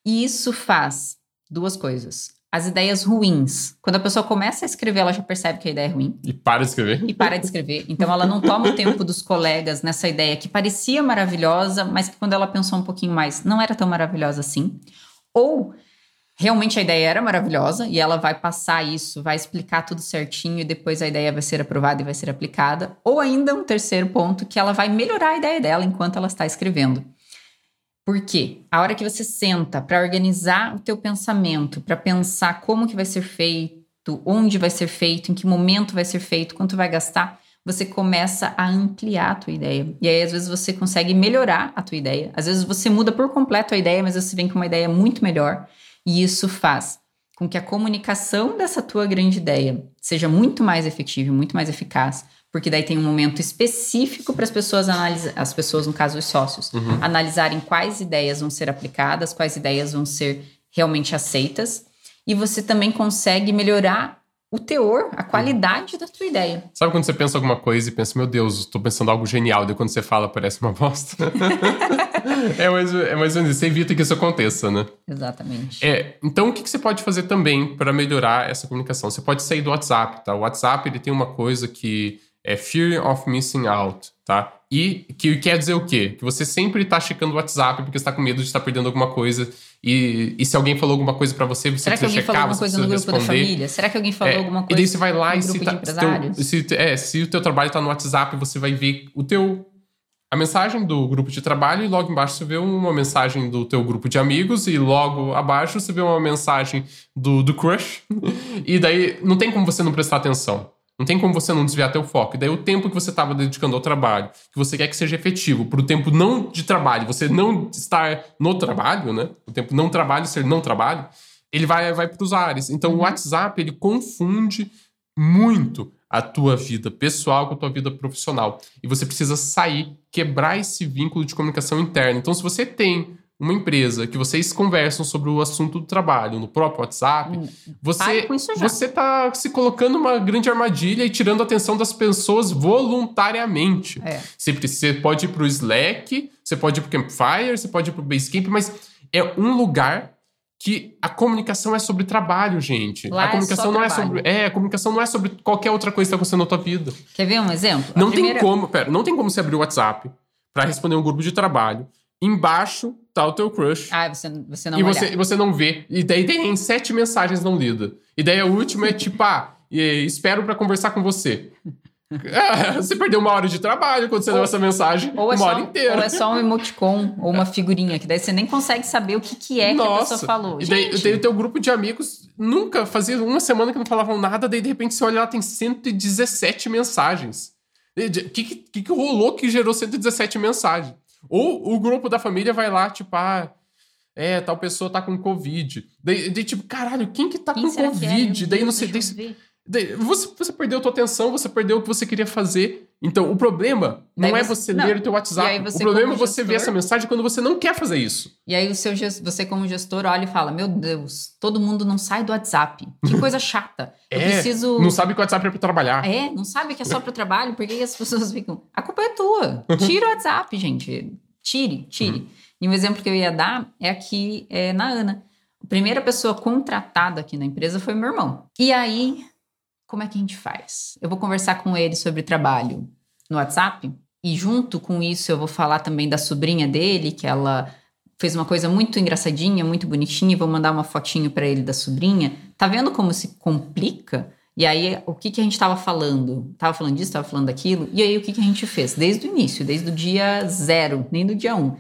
E isso faz duas coisas. As ideias ruins. Quando a pessoa começa a escrever, ela já percebe que a ideia é ruim E para de escrever. e para de escrever. Então ela não toma o tempo dos colegas nessa ideia que parecia maravilhosa, mas que quando ela pensou um pouquinho mais, não era tão maravilhosa assim. Ou realmente a ideia era maravilhosa e ela vai passar isso, vai explicar tudo certinho e depois a ideia vai ser aprovada e vai ser aplicada. Ou ainda um terceiro ponto que ela vai melhorar a ideia dela enquanto ela está escrevendo. Por quê? A hora que você senta para organizar o teu pensamento, para pensar como que vai ser feito, onde vai ser feito, em que momento vai ser feito, quanto vai gastar, você começa a ampliar a tua ideia. E aí, às vezes, você consegue melhorar a tua ideia. Às vezes, você muda por completo a ideia, mas você vem com uma ideia muito melhor. E isso faz com que a comunicação dessa tua grande ideia seja muito mais efetiva, e muito mais eficaz, porque daí tem um momento específico para as pessoas analisar, as pessoas, no caso, os sócios, Uhum. analisarem quais ideias vão ser aplicadas, quais ideias vão ser realmente aceitas, e você também consegue melhorar o teor, a qualidade da tua ideia. Sabe quando você pensa alguma coisa e pensa, meu Deus, tô pensando algo genial, daí quando você fala parece uma bosta? é, mais, é mais ou menos isso. Você evita que isso aconteça, né? Exatamente. É, então o que, que você pode fazer também para melhorar essa comunicação? Você pode sair do WhatsApp, tá? O WhatsApp ele tem uma coisa que é fear of missing out, tá? E que quer dizer o quê? Que você sempre tá checando o WhatsApp porque está com medo de estar perdendo alguma coisa e, e se alguém falou alguma coisa para você, você Será que precisa alguém checar, falou alguma você coisa no grupo da responder. família? Será que alguém falou É, alguma E coisa daí você vai lá no e se, tá, teu- se, é, se o teu trabalho tá no WhatsApp, você vai ver o teu a mensagem do grupo de trabalho e logo embaixo você vê uma mensagem do teu grupo de amigos e logo abaixo você vê uma mensagem do, do crush e daí não tem como você não prestar atenção. Não tem como você não desviar teu foco. E daí o tempo que você estava dedicando ao trabalho, que você quer que seja efetivo, pro tempo não de trabalho, você não estar no trabalho, né? O tempo não trabalho ser não trabalho, ele vai, vai pros ares. Então o WhatsApp, ele confunde muito a tua vida pessoal com a tua vida profissional. E você precisa sair, quebrar esse vínculo de comunicação interna. Então, se você tem uma empresa que vocês conversam sobre o assunto do trabalho no próprio WhatsApp, Hum, você você tá se colocando numa grande armadilha e tirando a atenção das pessoas voluntariamente. É. Você, você pode ir pro Slack, você pode ir pro Campfire, você pode ir pro Basecamp, mas é um lugar que a comunicação é sobre trabalho, gente. Lá a é comunicação só não é trabalho. sobre, é, a comunicação não é sobre qualquer outra coisa que tá acontecendo na tua vida. Quer ver um exemplo? A Não primeira- tem como, pera, não tem como você abrir o WhatsApp pra responder um grupo de trabalho. Embaixo tá o teu crush. Ah, você, você não e olhar. você, e você não vê. E daí tem sete mensagens não lidas. E daí a última é tipo, ah, espero pra conversar com você. Ah, você perdeu uma hora de trabalho quando você deu essa mensagem. Ou é, uma hora inteira. ou é só um emoticon ou uma figurinha, que daí você nem consegue saber o que, que é que a pessoa falou. E daí, daí o teu grupo de amigos nunca fazia uma semana que não falavam nada, daí de repente você olha lá, tem 117 mensagens. O que, que que rolou que gerou 117 mensagens? Ou o grupo da família vai lá, tipo, ah, é, tal pessoa tá com Covid. Daí, daí tipo, caralho, quem que tá Quem com é? Covid? Meu daí não sei. daí você, você perdeu a tua atenção, você perdeu o que você queria fazer. Então, o problema não é você- você não. ler o teu WhatsApp. você, o problema é você ver gestor- essa mensagem quando você não quer fazer isso. E aí o seu, você como gestor olha e fala, meu Deus, todo mundo não sai do WhatsApp. Que coisa chata. Eu É, preciso... Não sabe que o WhatsApp é pra trabalhar. É, não sabe que é só para o trabalho? Por que que as pessoas ficam? A culpa é tua. Tira o WhatsApp, gente. Tire, tire. Uhum. E um exemplo que eu ia dar é aqui é, na Ana. A primeira pessoa contratada aqui na empresa foi meu irmão. E aí, como é que a gente faz? Eu vou conversar com ele sobre trabalho no WhatsApp. E junto com isso, eu vou falar também da sobrinha dele, que ela fez uma coisa muito engraçadinha, muito bonitinha. Vou mandar uma fotinho para ele da sobrinha. Tá vendo como se complica? E aí, o que, que a gente estava falando? Tava falando disso, tava falando daquilo. E aí, o que, que a gente fez? Desde o início, desde o dia zero, nem do dia um.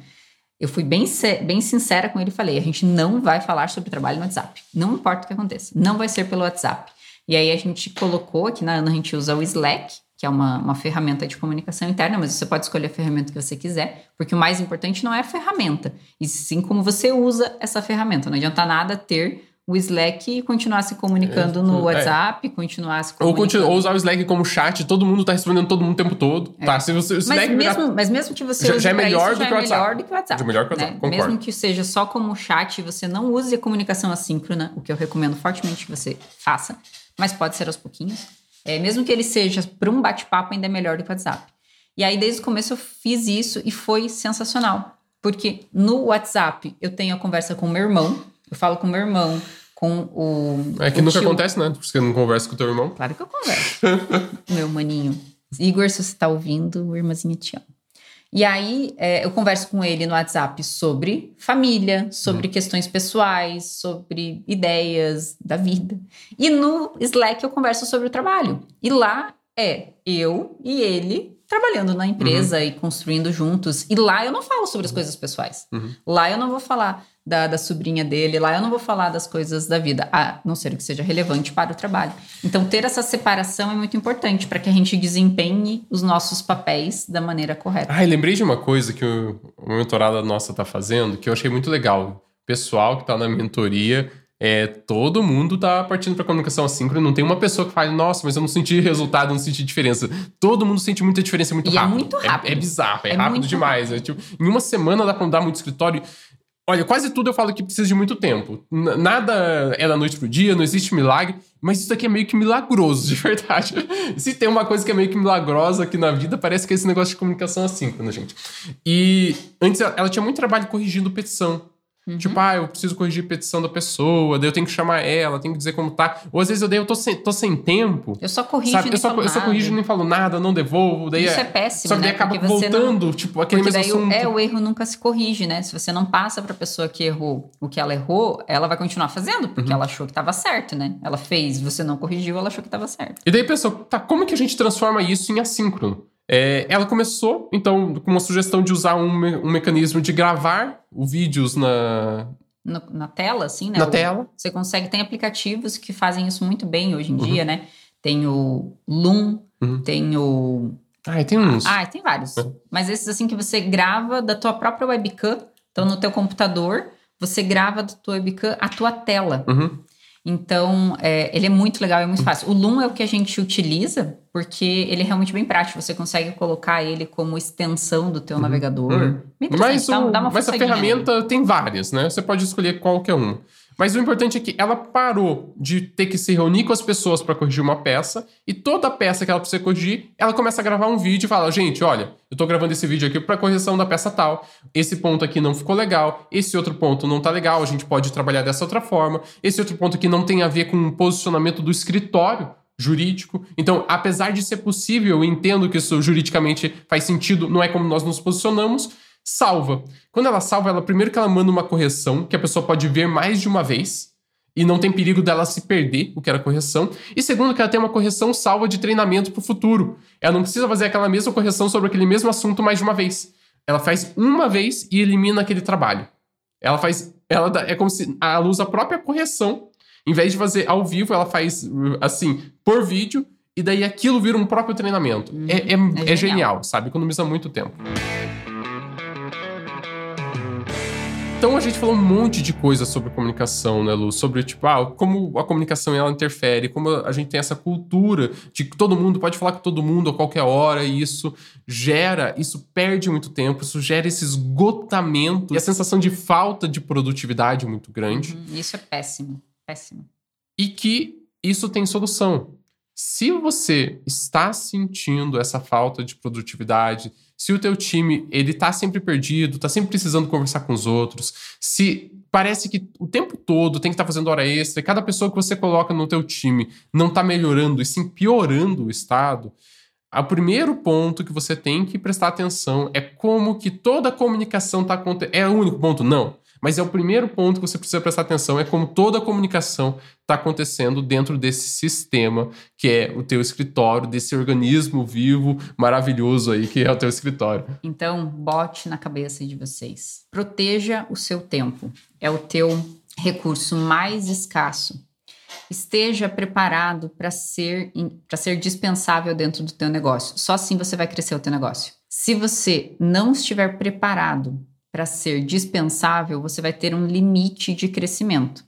Eu fui bem, bem sincera com ele e falei: a gente não vai falar sobre trabalho no WhatsApp. Não importa o que aconteça. Não vai ser pelo WhatsApp. E aí, a gente colocou aqui na Ana, a gente usa o Slack, que é uma, uma ferramenta de comunicação interna, mas você pode escolher a ferramenta que você quiser, porque o mais importante não é a ferramenta, e sim como você usa essa ferramenta. Não adianta nada ter o Slack e continuar se comunicando no É. WhatsApp, continuar se Ou, comunicando. continua, ou usar o Slack como chat, todo mundo tá respondendo todo mundo o tempo todo. É. Tá, se você, Mas Slack mesmo, mas mesmo que você Já- use já é melhor isso, do já que é WhatsApp. melhor do que o WhatsApp. Já é melhor que o né? WhatsApp, concordo. Mesmo que seja só como chat, você não use a comunicação assíncrona, o que eu recomendo fortemente que você faça, mas pode ser aos pouquinhos. É, mesmo que ele seja para um bate-papo, ainda é melhor do que o WhatsApp. E aí, desde o começo, eu fiz isso e foi sensacional. Porque no WhatsApp eu tenho a conversa com o meu irmão, eu falo com o meu irmão, com o. É que o nunca tio- acontece, né? Porque você não conversa com o teu irmão. Claro que eu converso. meu maninho. Igor, se você tá ouvindo, irmãzinha te amo. E aí, é, eu converso com ele no WhatsApp sobre família, sobre questões pessoais, sobre ideias da vida. E no Slack eu converso sobre o trabalho. E lá é eu e ele trabalhando na empresa e construindo juntos. E lá eu não falo sobre as coisas pessoais. Uhum. Lá eu não vou falar da, da sobrinha dele, lá eu não vou falar das coisas da vida, a não ser que seja relevante para o trabalho. Então, ter essa separação é muito importante para que a gente desempenhe os nossos papéis da maneira correta. Ai, lembrei de uma coisa que o, uma mentorada nossa tá fazendo, que eu achei muito legal. O pessoal que tá na mentoria, é, todo mundo tá partindo pra comunicação assíncrona. Não tem uma pessoa que fale, nossa, mas eu não senti resultado, eu não senti diferença. Todo mundo sente muita diferença muito E é rápido. muito rápido. É, bizarro, é, É rápido demais. É, tipo, em uma semana dá pra mudar muito escritório. Olha, quase tudo eu falo que precisa de muito tempo. Nada é da noite pro dia, não existe milagre, mas isso aqui é meio que milagroso, de verdade. Se tem uma coisa que é meio que milagrosa aqui na vida, parece que é esse negócio de comunicação assíncrona, gente. E antes ela tinha muito trabalho corrigindo petição. Uhum. Tipo, ah, eu preciso corrigir petição da pessoa, daí eu tenho que chamar ela, tenho que dizer como tá. Ou às vezes eu, daí eu tô, sem, tô sem tempo. Eu só corrijo Sabe? e Eu nem só, falo eu só corrijo e nem falo nada, não devolvo. Daí Isso é, é péssimo, Só que daí né? acaba você não- voltando, tipo, aquele Porque mesmo daí assunto. é, o erro nunca se corrige, né? Se você não passa pra pessoa que errou o que ela errou, ela vai continuar fazendo, porque Uhum. ela achou que estava certo, né? Ela fez, você não corrigiu, ela achou que estava certo. E daí pensou, tá, como que a gente transforma isso em assíncrono? É, ela começou, então, com uma sugestão de usar um, me- um mecanismo de gravar o vídeos na, No- na tela, assim, né? na O- tela. Você consegue, tem aplicativos que fazem isso muito bem hoje em Uhum. dia, né? Tem o Loom, Uhum. tem o. Ah, tem uns. Ah, tem vários. Uhum. Mas esses assim que você grava da tua própria webcam, então no teu computador, você grava da tua webcam a tua tela. Uhum. Então, é, ele é muito legal, é muito fácil. O Loom é o que a gente utiliza porque ele é realmente bem prático. Você consegue colocar ele como extensão do teu navegador. uhum. Bem interessante, Mas, dá- o- dá uma mas a ferramenta tem várias, né? Você pode escolher qualquer uma. Mas o importante é que ela parou de ter que se reunir com as pessoas para corrigir uma peça e toda peça que ela precisa corrigir, ela começa a gravar um vídeo e fala: "Gente, olha, eu tô gravando esse vídeo aqui para correção da peça tal. Esse ponto aqui não ficou legal, esse outro ponto não tá legal, a gente pode trabalhar dessa outra forma. Esse outro ponto aqui não tem a ver com o posicionamento do escritório jurídico. Então, apesar de ser possível, eu entendo que isso juridicamente faz sentido, não é como nós nos posicionamos, salva. Quando ela salva, ela primeiro que ela manda uma correção que a pessoa pode ver mais de uma vez e não tem perigo dela se perder o que era correção. E segundo que ela tem uma correção salva de treinamento para o futuro. Ela não precisa fazer aquela mesma correção sobre aquele mesmo assunto mais de uma vez. Ela faz uma vez e elimina aquele trabalho. Ela faz, ela é como se ela usa a própria correção, em vez de fazer ao vivo, ela faz uh, assim por vídeo. E daí aquilo vira um próprio treinamento. é, é, é genial. genial, sabe? Economiza muito tempo. Então a gente falou um monte de coisa sobre comunicação, né, Lu? Sobre, tipo, ah, como a comunicação ela interfere, como a gente tem essa cultura de que todo mundo pode falar com todo mundo a qualquer hora, e isso gera, isso perde muito tempo, isso gera esse esgotamento e a sensação de falta de produtividade muito grande. Uhum, isso é péssimo, péssimo. E que isso tem solução. Se você está sentindo essa falta de produtividade, se o teu time ele está sempre perdido, está sempre precisando conversar com os outros, se parece que o tempo todo tem que estar tá fazendo hora extra, e cada pessoa que você coloca no teu time não está melhorando e sim piorando o estado, o primeiro ponto que você tem que prestar atenção é como que toda a comunicação está acontecendo. É o único ponto? Não. Mas é o primeiro ponto que você precisa prestar atenção, é como toda a comunicação está acontecendo dentro desse sistema que é o teu escritório, desse organismo vivo maravilhoso aí que é o teu escritório. Então, bote na cabeça de vocês. Proteja o seu tempo. É o teu recurso mais escasso. Esteja preparado para ser, para ser dispensável dentro do teu negócio. Só assim você vai crescer o teu negócio. Se você não estiver preparado para ser dispensável, você vai ter um limite de crescimento.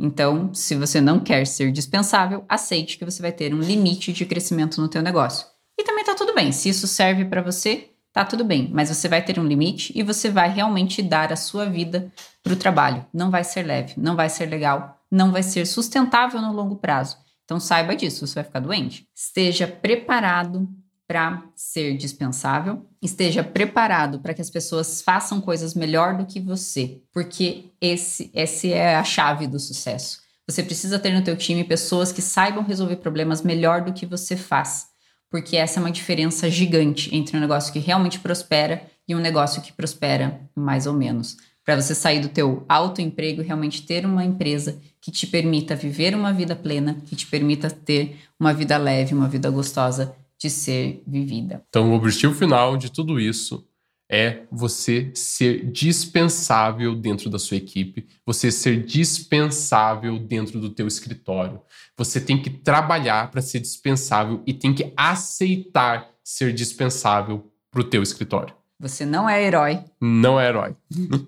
Então, se você não quer ser dispensável, aceite que você vai ter um limite de crescimento no teu negócio. E também tá tudo bem. Se isso serve para você, tá tudo bem, mas você vai ter um limite e você vai realmente dar a sua vida para o trabalho. Não vai ser leve, não vai ser legal, não vai ser sustentável no longo prazo. Então saiba disso, você vai ficar doente. Esteja preparado para ser dispensável, esteja preparado para que as pessoas façam coisas melhor do que você, porque esse, esse é a chave do sucesso. Você precisa ter no teu time pessoas que saibam resolver problemas melhor do que você faz, porque essa é uma diferença gigante entre um negócio que realmente prospera e um negócio que prospera mais ou menos. Para você sair do teu autoemprego e realmente ter uma empresa que te permita viver uma vida plena, que te permita ter uma vida leve, uma vida gostosa de ser vivida. Então, o objetivo final de tudo isso é você ser dispensável dentro da sua equipe, você ser dispensável dentro do teu escritório. Você tem que trabalhar para ser dispensável e tem que aceitar ser dispensável para o teu escritório. Você não é herói. Não é herói.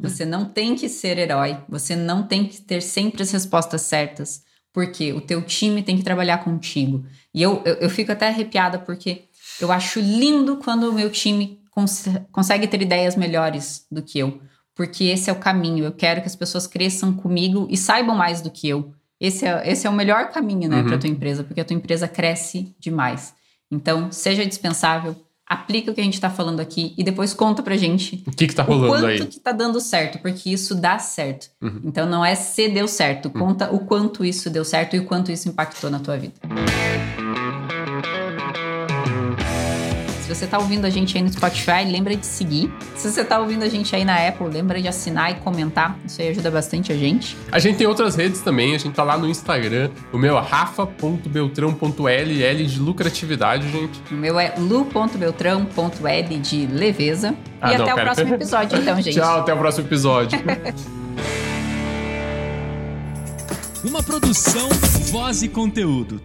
você não tem que ser herói. Você não tem que ter sempre as respostas certas porque o teu time tem que trabalhar contigo. E eu, eu, eu fico até arrepiada porque eu acho lindo quando o meu time cons consegue ter ideias melhores do que eu. Porque esse é o caminho. Eu quero que as pessoas cresçam comigo e saibam mais do que eu. Esse é, esse é o melhor caminho, né, uhum. para tua empresa, porque a tua empresa cresce demais. Então, seja dispensável, aplica o que a gente está falando aqui e depois conta pra gente o que, que tá rolando o quanto aí. que tá dando certo, porque isso dá certo. Uhum. Então não é se deu certo, uhum. conta o quanto isso deu certo e o quanto isso impactou na tua vida. Se você está ouvindo a gente aí no Spotify, lembra de seguir. Se você está ouvindo a gente aí na Apple, lembra de assinar e comentar. Isso aí ajuda bastante a gente. A gente tem outras redes também. A gente tá lá no Instagram. O meu é rafa.beltrão.l, L de lucratividade, gente. O meu é lu.beltrão.l de leveza. Ah, e não, até pera. o próximo episódio, então, gente. Tchau, até o próximo episódio. Uma produção, voz e conteúdo.